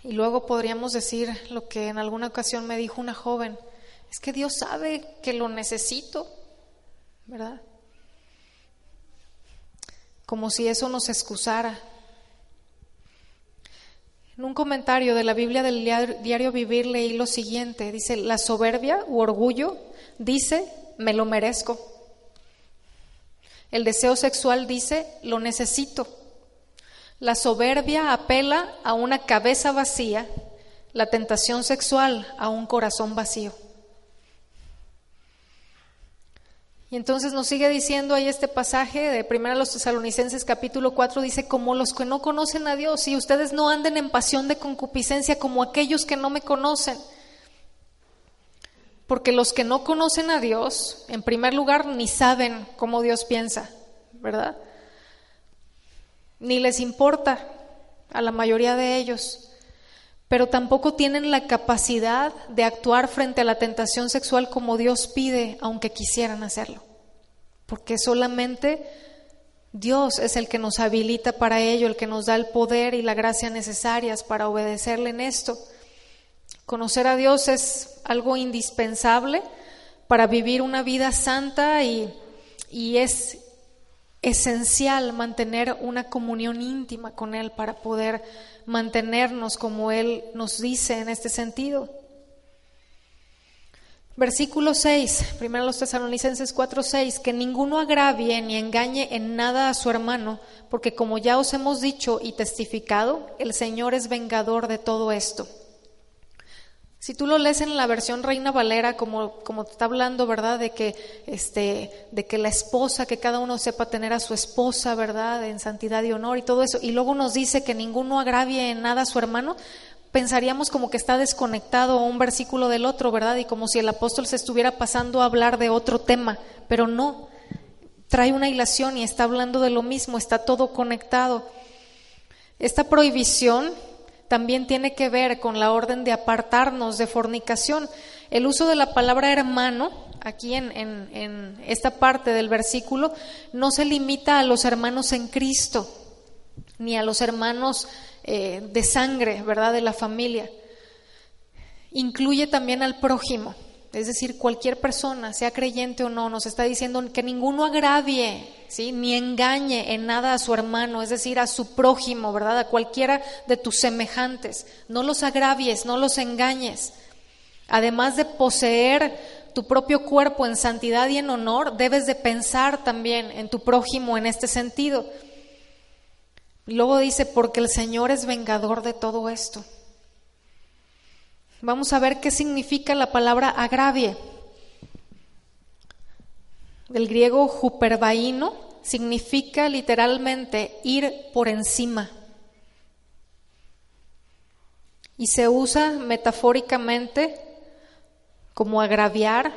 Y luego podríamos decir lo que en alguna ocasión me dijo una joven, es que Dios sabe que lo necesito, ¿verdad? Como si eso nos excusara. En un comentario de la Biblia del diario Vivir leí lo siguiente, dice, la soberbia u orgullo dice, me lo merezco. El deseo sexual dice, lo necesito. La soberbia apela a una cabeza vacía, la tentación sexual a un corazón vacío. Y entonces nos sigue diciendo ahí este pasaje de 1 los Tesalonicenses capítulo 4, dice, como los que no conocen a Dios, y ustedes no anden en pasión de concupiscencia como aquellos que no me conocen. Porque los que no conocen a Dios, en primer lugar, ni saben cómo Dios piensa, ¿verdad? Ni les importa a la mayoría de ellos, pero tampoco tienen la capacidad de actuar frente a la tentación sexual como Dios pide, aunque quisieran hacerlo porque solamente Dios es el que nos habilita para ello, el que nos da el poder y la gracia necesarias para obedecerle en esto. Conocer a Dios es algo indispensable para vivir una vida santa y, y es esencial mantener una comunión íntima con Él para poder mantenernos como Él nos dice en este sentido. Versículo 6, primero los tesalonicenses 4, 6, que ninguno agravie ni engañe en nada a su hermano, porque como ya os hemos dicho y testificado, el Señor es vengador de todo esto. Si tú lo lees en la versión Reina Valera, como, como te está hablando, ¿verdad? De que, este, de que la esposa, que cada uno sepa tener a su esposa, ¿verdad? En santidad y honor y todo eso. Y luego nos dice que ninguno agravie en nada a su hermano pensaríamos como que está desconectado un versículo del otro, ¿verdad? Y como si el apóstol se estuviera pasando a hablar de otro tema, pero no, trae una hilación y está hablando de lo mismo, está todo conectado. Esta prohibición también tiene que ver con la orden de apartarnos de fornicación. El uso de la palabra hermano, aquí en, en esta parte del versículo, no se limita a los hermanos en Cristo, ni a los hermanos eh, de sangre, ¿verdad?, de la familia. Incluye también al prójimo, es decir, cualquier persona, sea creyente o no, nos está diciendo que ninguno agravie, ¿sí? ni engañe en nada a su hermano, es decir, a su prójimo, ¿verdad?, a cualquiera de tus semejantes. No los agravies, no los engañes. Además de poseer tu propio cuerpo en santidad y en honor, debes de pensar también en tu prójimo en este sentido. Luego dice, porque el Señor es vengador de todo esto. Vamos a ver qué significa la palabra agravie. Del griego juperbaíno significa literalmente ir por encima. Y se usa metafóricamente como agraviar.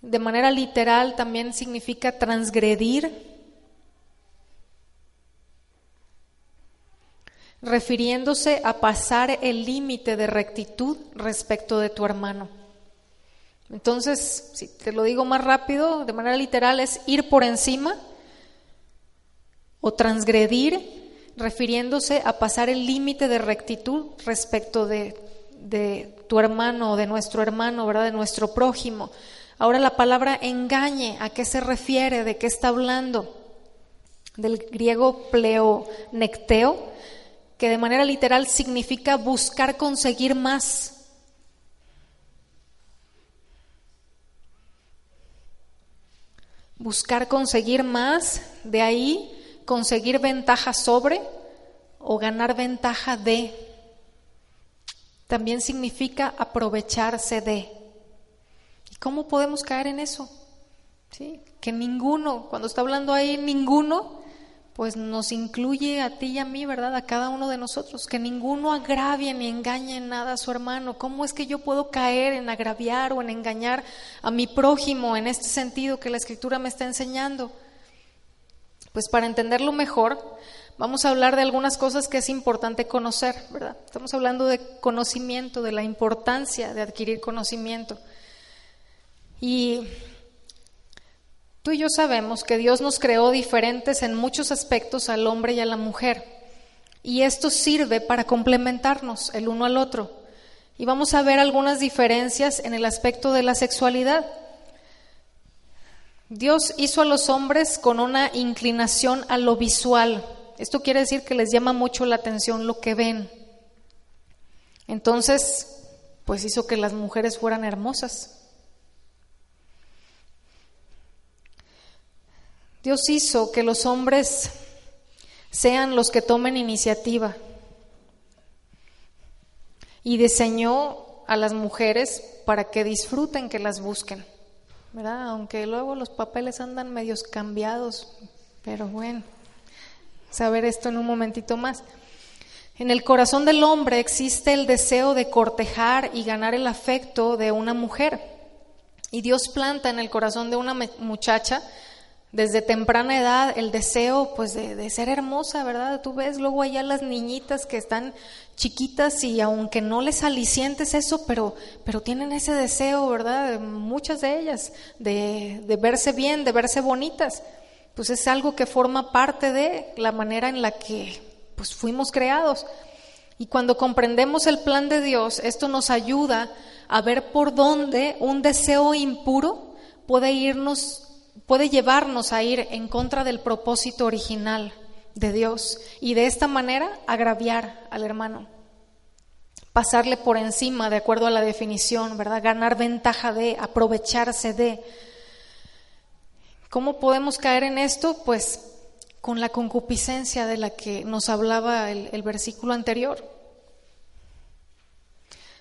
De manera literal también significa transgredir refiriéndose a pasar el límite de rectitud respecto de tu hermano. Entonces, si te lo digo más rápido, de manera literal, es ir por encima o transgredir, refiriéndose a pasar el límite de rectitud respecto de, de tu hermano o de nuestro hermano, ¿verdad? De nuestro prójimo. Ahora la palabra engañe, ¿a qué se refiere? ¿De qué está hablando? Del griego pleonecteo, que de manera literal significa buscar conseguir más. Buscar conseguir más, de ahí conseguir ventaja sobre o ganar ventaja de. También significa aprovecharse de. ¿Y cómo podemos caer en eso? ¿Sí? Que ninguno, cuando está hablando ahí ninguno, pues nos incluye a ti y a mí, ¿verdad? A cada uno de nosotros, que ninguno agravie ni engañe en nada a su hermano. ¿Cómo es que yo puedo caer en agraviar o en engañar a mi prójimo en este sentido que la escritura me está enseñando? Pues para entenderlo mejor, vamos a hablar de algunas cosas que es importante conocer, ¿verdad? Estamos hablando de conocimiento, de la importancia de adquirir conocimiento. Y Tú y yo sabemos que Dios nos creó diferentes en muchos aspectos al hombre y a la mujer. Y esto sirve para complementarnos el uno al otro. Y vamos a ver algunas diferencias en el aspecto de la sexualidad. Dios hizo a los hombres con una inclinación a lo visual. Esto quiere decir que les llama mucho la atención lo que ven. Entonces, pues hizo que las mujeres fueran hermosas. Dios hizo que los hombres sean los que tomen iniciativa y diseñó a las mujeres para que disfruten que las busquen, ¿verdad? Aunque luego los papeles andan medios cambiados, pero bueno, saber esto en un momentito más. En el corazón del hombre existe el deseo de cortejar y ganar el afecto de una mujer. Y Dios planta en el corazón de una muchacha desde temprana edad el deseo pues de, ser hermosa, ¿verdad? Tú ves luego allá las niñitas que están chiquitas y aunque no les alicientes eso, pero, pero tienen ese deseo, ¿verdad? Muchas de ellas, de, de verse bien, de verse bonitas. Pues es algo que forma parte de la manera en la que pues fuimos creados. Y cuando comprendemos el plan de Dios, esto nos ayuda a ver por dónde un deseo impuro puede irnos puede llevarnos a ir en contra del propósito original de Dios y de esta manera agraviar al hermano, pasarle por encima de acuerdo a la definición, ¿verdad? Ganar ventaja de, aprovecharse de. ¿Cómo podemos caer en esto? Pues con la concupiscencia de la que nos hablaba el, el versículo anterior.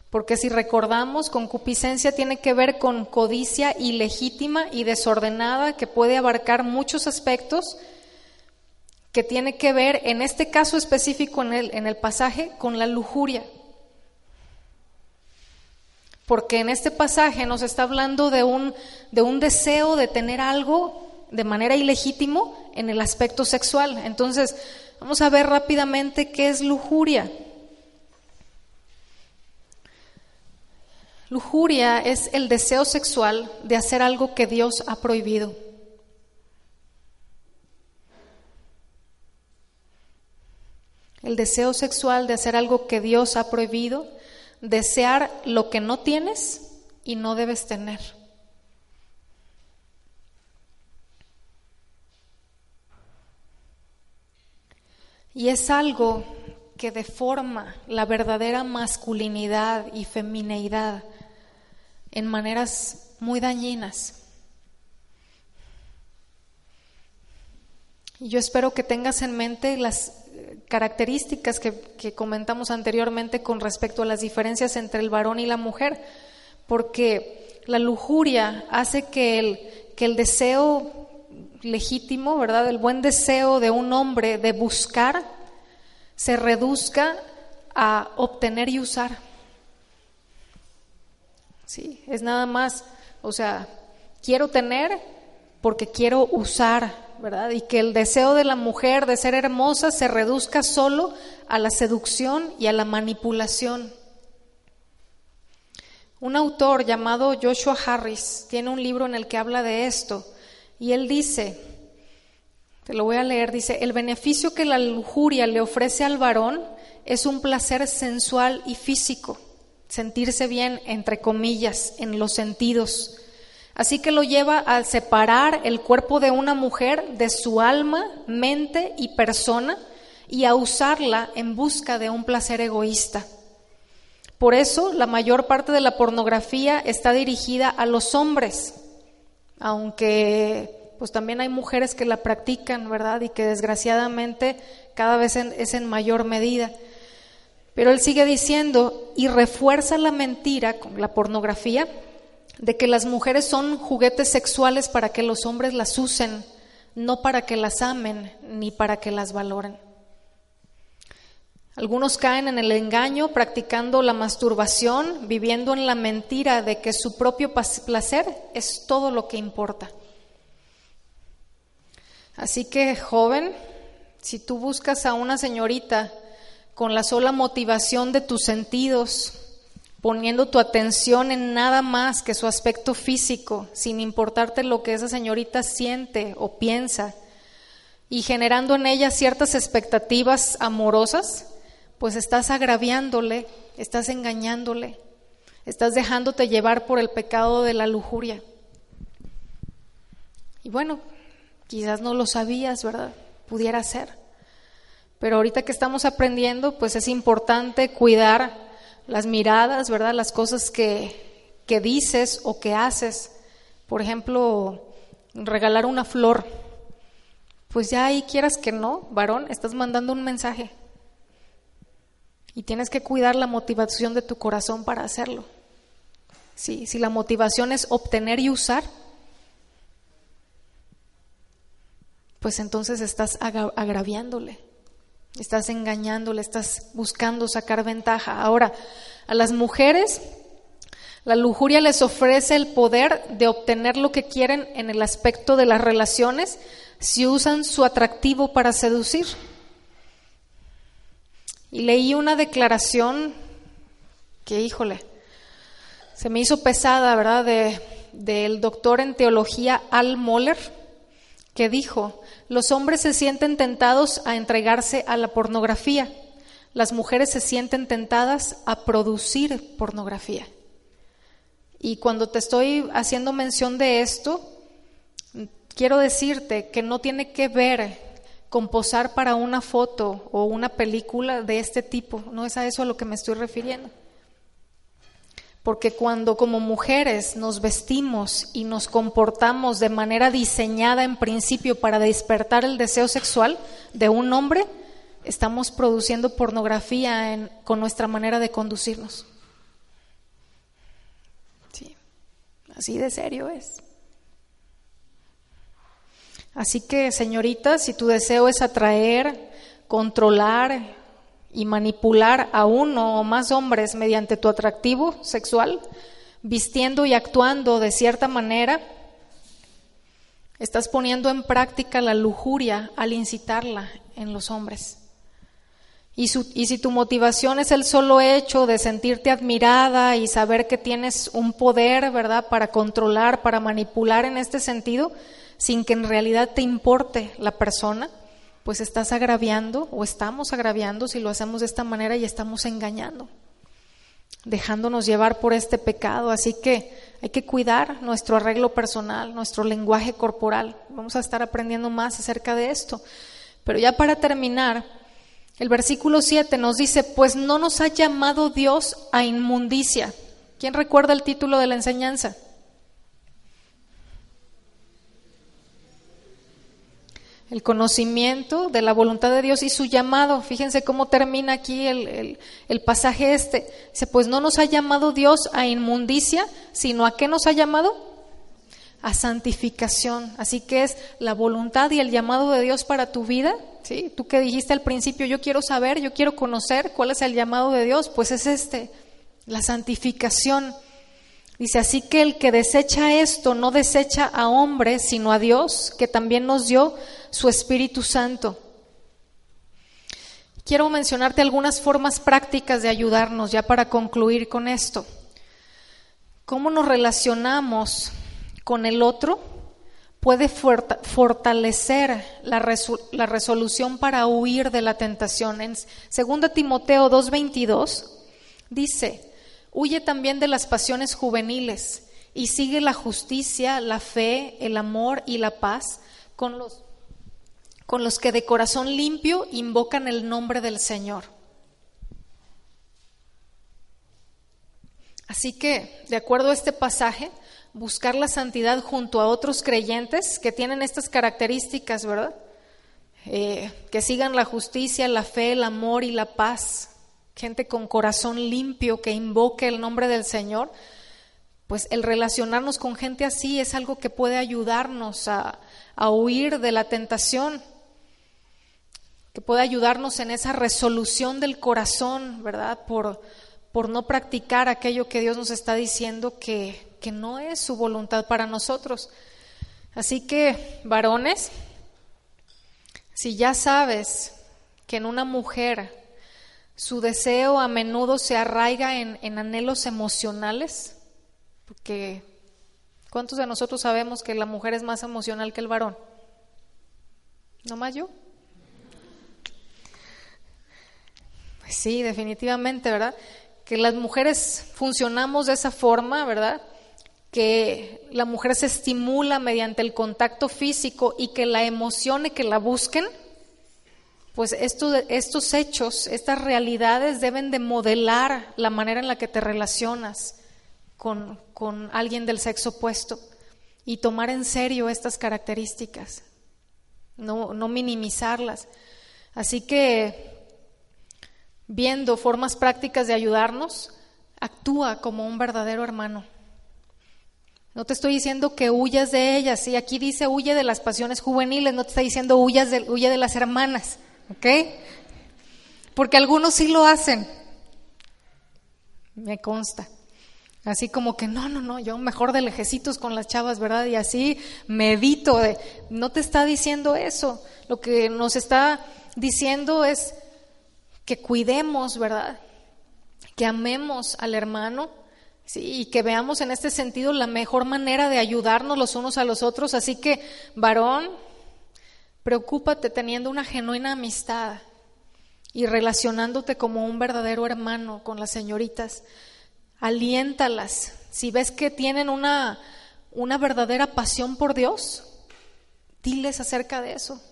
Porque si recordamos, concupiscencia tiene que ver con codicia ilegítima y desordenada que puede abarcar muchos aspectos, que tiene que ver, en este caso específico en el, en el pasaje, con la lujuria. Porque en este pasaje nos está hablando de un, de un deseo de tener algo de manera ilegítimo en el aspecto sexual. Entonces, vamos a ver rápidamente qué es lujuria. Lujuria es el deseo sexual de hacer algo que Dios ha prohibido. El deseo sexual de hacer algo que Dios ha prohibido, desear lo que no tienes y no debes tener. Y es algo que deforma la verdadera masculinidad y femineidad en maneras muy dañinas. Yo espero que tengas en mente las características que, comentamos anteriormente con respecto a las diferencias entre el varón y la mujer, porque la lujuria hace que el, que el deseo legítimo, ¿verdad? El buen deseo de un hombre de buscar se reduzca a obtener y usar. Sí, es nada más, o sea, quiero tener porque quiero usar, ¿verdad? Y que el deseo de la mujer de ser hermosa se reduzca solo a la seducción y a la manipulación. Un autor llamado Joshua Harris tiene un libro en el que habla de esto y él dice, te lo voy a leer, dice, el beneficio que la lujuria le ofrece al varón es un placer sensual y físico, sentirse bien, entre comillas, en los sentidos. Así que lo lleva a separar el cuerpo de una mujer de su alma, mente y persona y a usarla en busca de un placer egoísta. Por eso la mayor parte de la pornografía está dirigida a los hombres, aunque pues también hay mujeres que la practican, ¿verdad? Y que desgraciadamente cada vez es en mayor medida. Pero él sigue diciendo, y refuerza la mentira con la pornografía, de que las mujeres son juguetes sexuales para que los hombres las usen, no para que las amen ni para que las valoren. Algunos caen en el engaño practicando la masturbación, viviendo en la mentira de que su propio placer es todo lo que importa. Así que, joven, si tú buscas a una señorita con la sola motivación de tus sentidos, poniendo tu atención en nada más que su aspecto físico, sin importarte lo que esa señorita siente o piensa, y generando en ella ciertas expectativas amorosas, pues estás agraviándole, estás engañándole, estás dejándote llevar por el pecado de la lujuria. Y bueno, Quizás no lo sabías, ¿verdad? Pudiera ser. Pero ahorita que estamos aprendiendo, pues es importante cuidar las miradas, ¿verdad? Las cosas que, que dices o que haces. Por ejemplo, regalar una flor. Pues ya ahí quieras que no, varón, estás mandando un mensaje. Y tienes que cuidar la motivación de tu corazón para hacerlo. Sí, si la motivación es obtener y usar, pues entonces estás agraviándole, estás engañándole, estás buscando sacar ventaja. Ahora, a las mujeres la lujuria les ofrece el poder de obtener lo que quieren en el aspecto de las relaciones si usan su atractivo para seducir. Y leí una declaración que, híjole, se me hizo pesada, ¿verdad? De, del doctor en teología Al Moller, que dijo, los hombres se sienten tentados a entregarse a la pornografía. Las mujeres se sienten tentadas a producir pornografía. Y cuando te estoy haciendo mención de esto, quiero decirte que no tiene que ver con posar para una foto o una película de este tipo. No es a eso a lo que me estoy refiriendo. Porque cuando como mujeres nos vestimos y nos comportamos de manera diseñada en principio para despertar el deseo sexual de un hombre, estamos produciendo pornografía con nuestra manera de conducirnos. Sí, así de serio es. Así que, señorita, si tu deseo es atraer, controlar, y manipular a uno o más hombres mediante tu atractivo sexual, vistiendo y actuando de cierta manera, estás poniendo en práctica la lujuria al incitarla en los hombres. Y, si tu motivación es el solo hecho de sentirte admirada y saber que tienes un poder, ¿verdad?, para controlar, para manipular en este sentido, sin que en realidad te importe la persona, pues estás agraviando o estamos agraviando si lo hacemos de esta manera y estamos engañando, dejándonos llevar por este pecado. Así que hay que cuidar nuestro arreglo personal, nuestro lenguaje corporal. Vamos a estar aprendiendo más acerca de esto. Pero ya para terminar, el versículo 7 nos dice, pues no nos ha llamado Dios a inmundicia. ¿Quién recuerda el título de la enseñanza? El conocimiento de la voluntad de Dios y su llamado. Fíjense cómo termina aquí el, el, pasaje este. Dice, pues no nos ha llamado Dios a inmundicia, sino a qué nos ha llamado? A santificación. Así que es la voluntad y el llamado de Dios para tu vida ¿sí? Tú que dijiste al principio, yo quiero saber, yo quiero conocer cuál es el llamado de Dios, pues es este, la santificación. Dice, así que el que desecha esto no desecha a hombres, sino a Dios, que también nos dio su Espíritu Santo. Quiero mencionarte algunas formas prácticas de ayudarnos ya para concluir con esto. ¿Cómo nos relacionamos con el otro? puede fortalecer la, resolución para huir de la tentación. En 2 Timoteo 2.22 dice, huye también de las pasiones juveniles y sigue la justicia, la fe, el amor y la paz con los, con los que de corazón limpio invocan el nombre del Señor. Así que, de acuerdo a este pasaje, buscar la santidad junto a otros creyentes que tienen estas características, ¿verdad? Eh, que sigan la justicia, la fe, el amor y la paz. Gente con corazón limpio que invoque el nombre del Señor. Pues el relacionarnos con gente así es algo que puede ayudarnos a, a huir de la tentación, que puede ayudarnos en esa resolución del corazón, ¿verdad? Por, por no practicar aquello que Dios nos está diciendo que, que no es su voluntad para nosotros. Así que, varones, si ya sabes que en una mujer su deseo a menudo se arraiga en, en anhelos emocionales, porque ¿cuántos de nosotros sabemos que la mujer es más emocional que el varón? ¿No más yo? Pues sí, definitivamente, ¿verdad? Que las mujeres funcionamos de esa forma, ¿verdad? que la mujer se estimula mediante el contacto físico y que la emocione, que la busquen, pues estos hechos, estas realidades deben de modelar la manera en la que te relacionas con, con alguien del sexo opuesto y tomar en serio estas características, no, no minimizarlas. Así que, viendo formas prácticas de ayudarnos, actúa como un verdadero hermano. No te estoy diciendo que huyas de ellas, sí, aquí dice huye de las pasiones juveniles, no te está diciendo huyas de, huye de las hermanas, ¿ok? Porque algunos sí lo hacen, me consta. Así como que no, no, no, yo mejor de lejecitos con las chavas, ¿verdad? Y así medito. De, no te está diciendo eso. Lo que nos está diciendo es que cuidemos, ¿verdad? Que amemos al hermano Sí, y que veamos en este sentido la mejor manera de ayudarnos los unos a los otros. Así que, varón, preocúpate teniendo una genuina amistad y relacionándote como un verdadero hermano con las señoritas. Aliéntalas. Si ves que tienen una, una verdadera pasión por Dios, diles acerca de eso.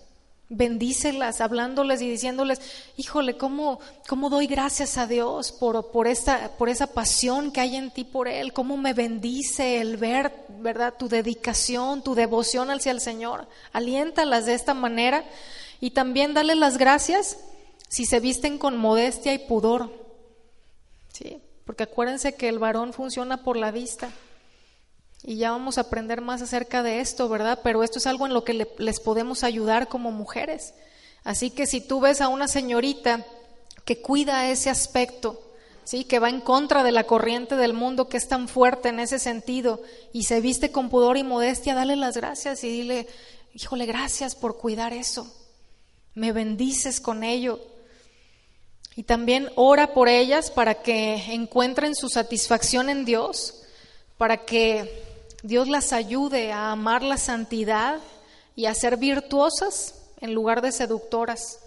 Bendícelas, hablándoles y diciéndoles, híjole, ¿cómo, cómo doy gracias a Dios por, por, esta, por esa pasión que hay en ti por Él? ¿Cómo me bendice el ver, verdad, tu dedicación, tu devoción hacia el Señor? Aliéntalas de esta manera y también dale las gracias si se visten con modestia y pudor. ¿Sí? Porque acuérdense que el varón funciona por la vista. Y ya vamos a aprender más acerca de esto, ¿verdad? Pero esto es algo en lo que les podemos ayudar como mujeres. Así que si tú ves a una señorita que cuida ese aspecto, ¿sí? que va en contra de la corriente del mundo que es tan fuerte en ese sentido y se viste con pudor y modestia, dale las gracias y dile, híjole, gracias por cuidar eso. Me bendices con ello. Y también ora por ellas para que encuentren su satisfacción en Dios, para que Dios las ayude a amar la santidad y a ser virtuosas en lugar de seductoras.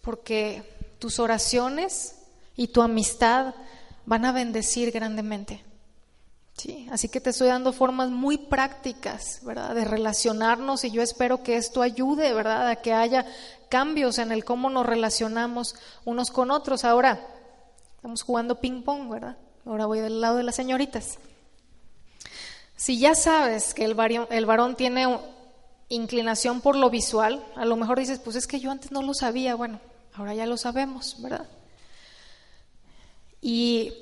Porque tus oraciones y tu amistad van a bendecir grandemente. Sí, así que te estoy dando formas muy prácticas, ¿verdad? De relacionarnos y yo espero que esto ayude, ¿verdad? A que haya cambios en el cómo nos relacionamos unos con otros. Ahora, estamos jugando ping pong, ¿verdad? Ahora voy del lado de las señoritas. Si ya sabes que el varón, el varón tiene inclinación por lo visual, a lo mejor dices, pues es que yo antes no lo sabía, bueno, ahora ya lo sabemos, ¿verdad? Y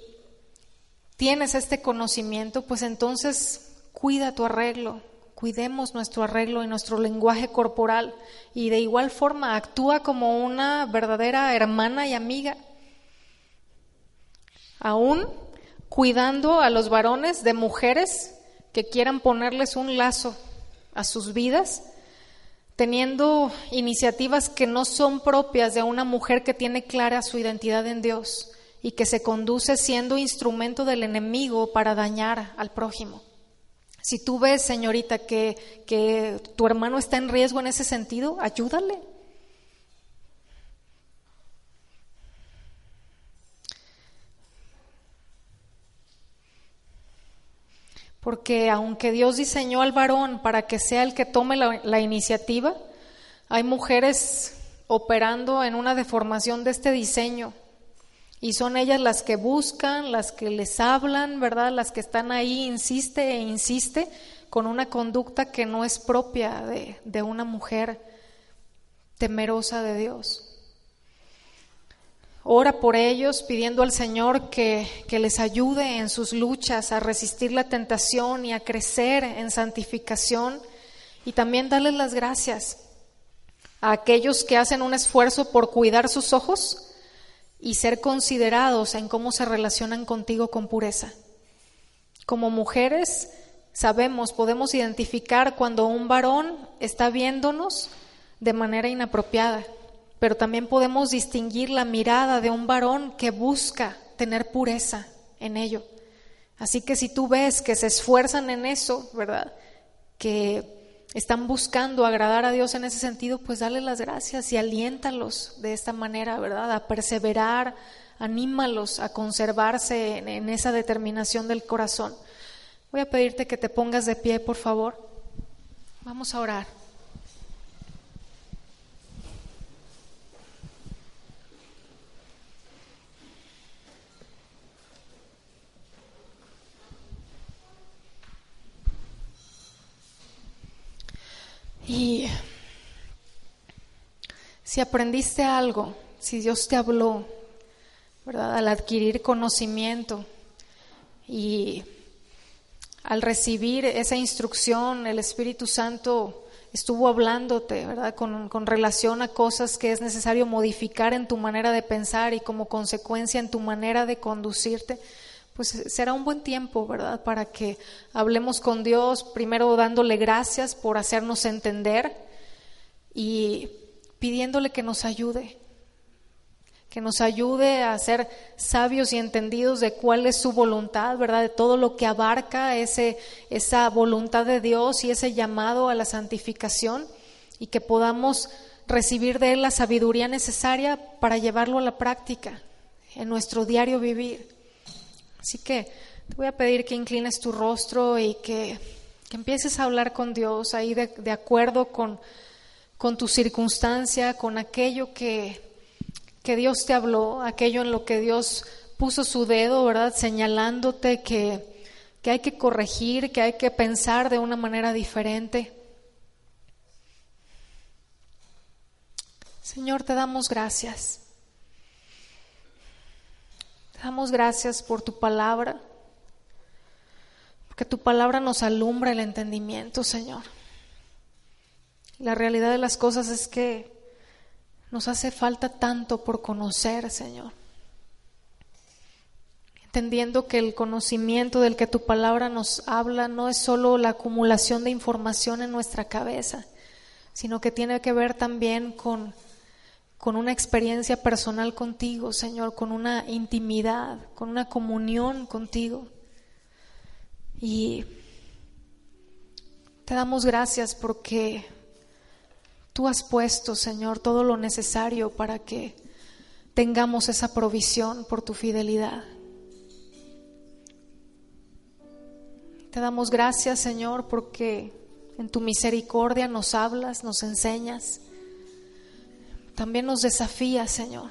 tienes este conocimiento, pues entonces cuida tu arreglo, cuidemos nuestro arreglo y nuestro lenguaje corporal y de igual forma actúa como una verdadera hermana y amiga. Aún cuidando a los varones de mujeres que quieran ponerles un lazo a sus vidas, teniendo iniciativas que no son propias de una mujer que tiene clara su identidad en Dios y que se conduce siendo instrumento del enemigo para dañar al prójimo. Si tú ves, señorita, que, que tu hermano está en riesgo en ese sentido, ayúdale. Porque aunque Dios diseñó al varón para que sea el que tome la, iniciativa, hay mujeres operando en una deformación de este diseño y son ellas las que buscan, las que les hablan, ¿verdad? Las que están ahí, insiste e insiste, con una conducta que no es propia de, de una mujer temerosa de Dios. Ora por ellos pidiendo al Señor que, que, les ayude en sus luchas a resistir la tentación y a crecer en santificación. Y también darles las gracias a aquellos que hacen un esfuerzo por cuidar sus ojos y ser considerados en cómo se relacionan contigo con pureza. Como mujeres sabemos, podemos identificar cuando un varón está viéndonos de manera inapropiada, pero también podemos distinguir la mirada de un varón que busca tener pureza en ello. Así que si tú ves que se esfuerzan en eso, ¿verdad? Que están buscando agradar a Dios en ese sentido, pues dale las gracias y aliéntalos de esta manera, ¿verdad? A perseverar, anímalos a conservarse en, en esa determinación del corazón. Voy a pedirte que te pongas de pie, por favor. Vamos a orar. Y si aprendiste algo, si Dios te habló, ¿verdad? Al adquirir conocimiento y al recibir esa instrucción, el Espíritu Santo estuvo hablándote, ¿verdad? Con, con, relación a cosas que es necesario modificar en tu manera de pensar y como consecuencia en tu manera de conducirte pues será un buen tiempo, ¿verdad? Para que hablemos con Dios, primero dándole gracias por hacernos entender y pidiéndole que nos ayude, que nos ayude a ser sabios y entendidos de cuál es su voluntad, ¿verdad? De todo lo que abarca ese, esa voluntad de Dios y ese llamado a la santificación y que podamos recibir de Él la sabiduría necesaria para llevarlo a la práctica en nuestro diario vivir. Así que te voy a pedir que inclines tu rostro y que, que empieces a hablar con Dios ahí de, de acuerdo con, con, tu circunstancia, con aquello que, que Dios te habló, aquello en lo que Dios puso su dedo, ¿verdad? Señalándote que, que hay que corregir, que hay que pensar de una manera diferente. Señor, te damos gracias. Te damos gracias por tu palabra, porque tu palabra nos alumbra el entendimiento, Señor. La realidad de las cosas es que nos hace falta tanto por conocer, Señor. Entendiendo que el conocimiento del que tu palabra nos habla no es solo la acumulación de información en nuestra cabeza, sino que tiene que ver también con con una experiencia personal contigo, Señor, con una intimidad, con una comunión contigo. Y te damos gracias porque tú has puesto, Señor, todo lo necesario para que tengamos esa provisión por tu fidelidad. Te damos gracias, Señor, porque en tu misericordia nos hablas, nos enseñas. También nos desafías, Señor.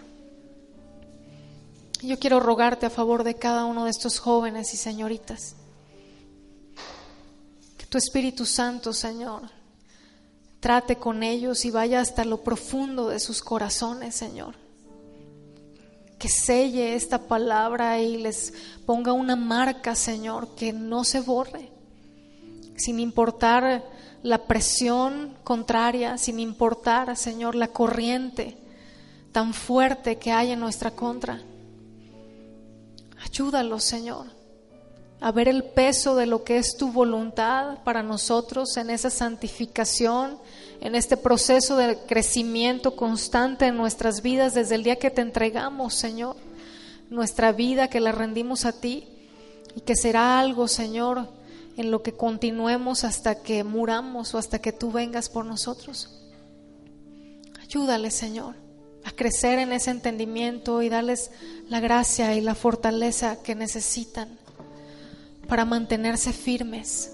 Yo quiero rogarte a favor de cada uno de estos jóvenes y señoritas. Que tu Espíritu Santo, Señor, trate con ellos y vaya hasta lo profundo de sus corazones, Señor. Que selle esta palabra y les ponga una marca, Señor, que no se borre, sin importar la presión contraria, sin importar, Señor, la corriente tan fuerte que hay en nuestra contra. Ayúdalos, Señor, a ver el peso de lo que es tu voluntad para nosotros en esa santificación, en este proceso de crecimiento constante en nuestras vidas desde el día que te entregamos, Señor, nuestra vida que la rendimos a ti y que será algo, Señor, en lo que continuemos hasta que muramos o hasta que tú vengas por nosotros. Ayúdale, Señor, a crecer en ese entendimiento y darles la gracia y la fortaleza que necesitan para mantenerse firmes,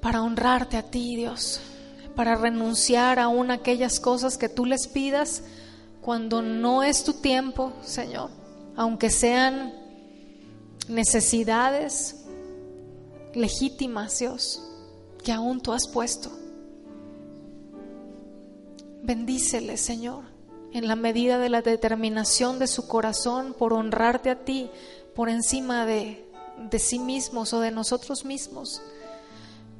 para honrarte a ti, Dios, para renunciar aún a aquellas cosas que tú les pidas cuando no es tu tiempo, Señor, aunque sean necesidades legítimas, Dios, que aún tú has puesto. Bendícele, Señor, en la medida de la determinación de su corazón por honrarte a ti por encima de, de sí mismos o de nosotros mismos.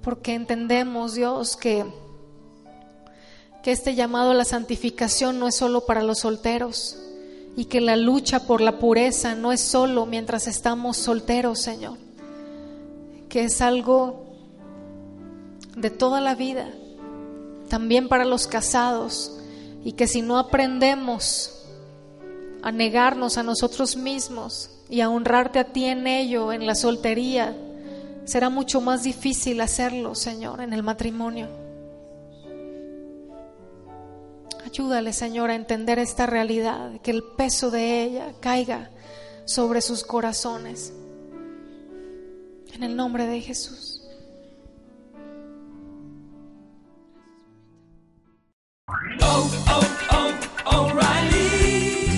Porque entendemos, Dios, que, que este llamado a la santificación no es solo para los solteros, y que la lucha por la pureza no es solo mientras estamos solteros, Señor, que es algo de toda la vida, también para los casados, y que si no aprendemos a negarnos a nosotros mismos y a honrarte a ti en ello, en la soltería, será mucho más difícil hacerlo, Señor, en el matrimonio. Ayúdale, Señor, a entender esta realidad, que el peso de ella caiga sobre sus corazones. En el nombre de Jesús. Oh, oh,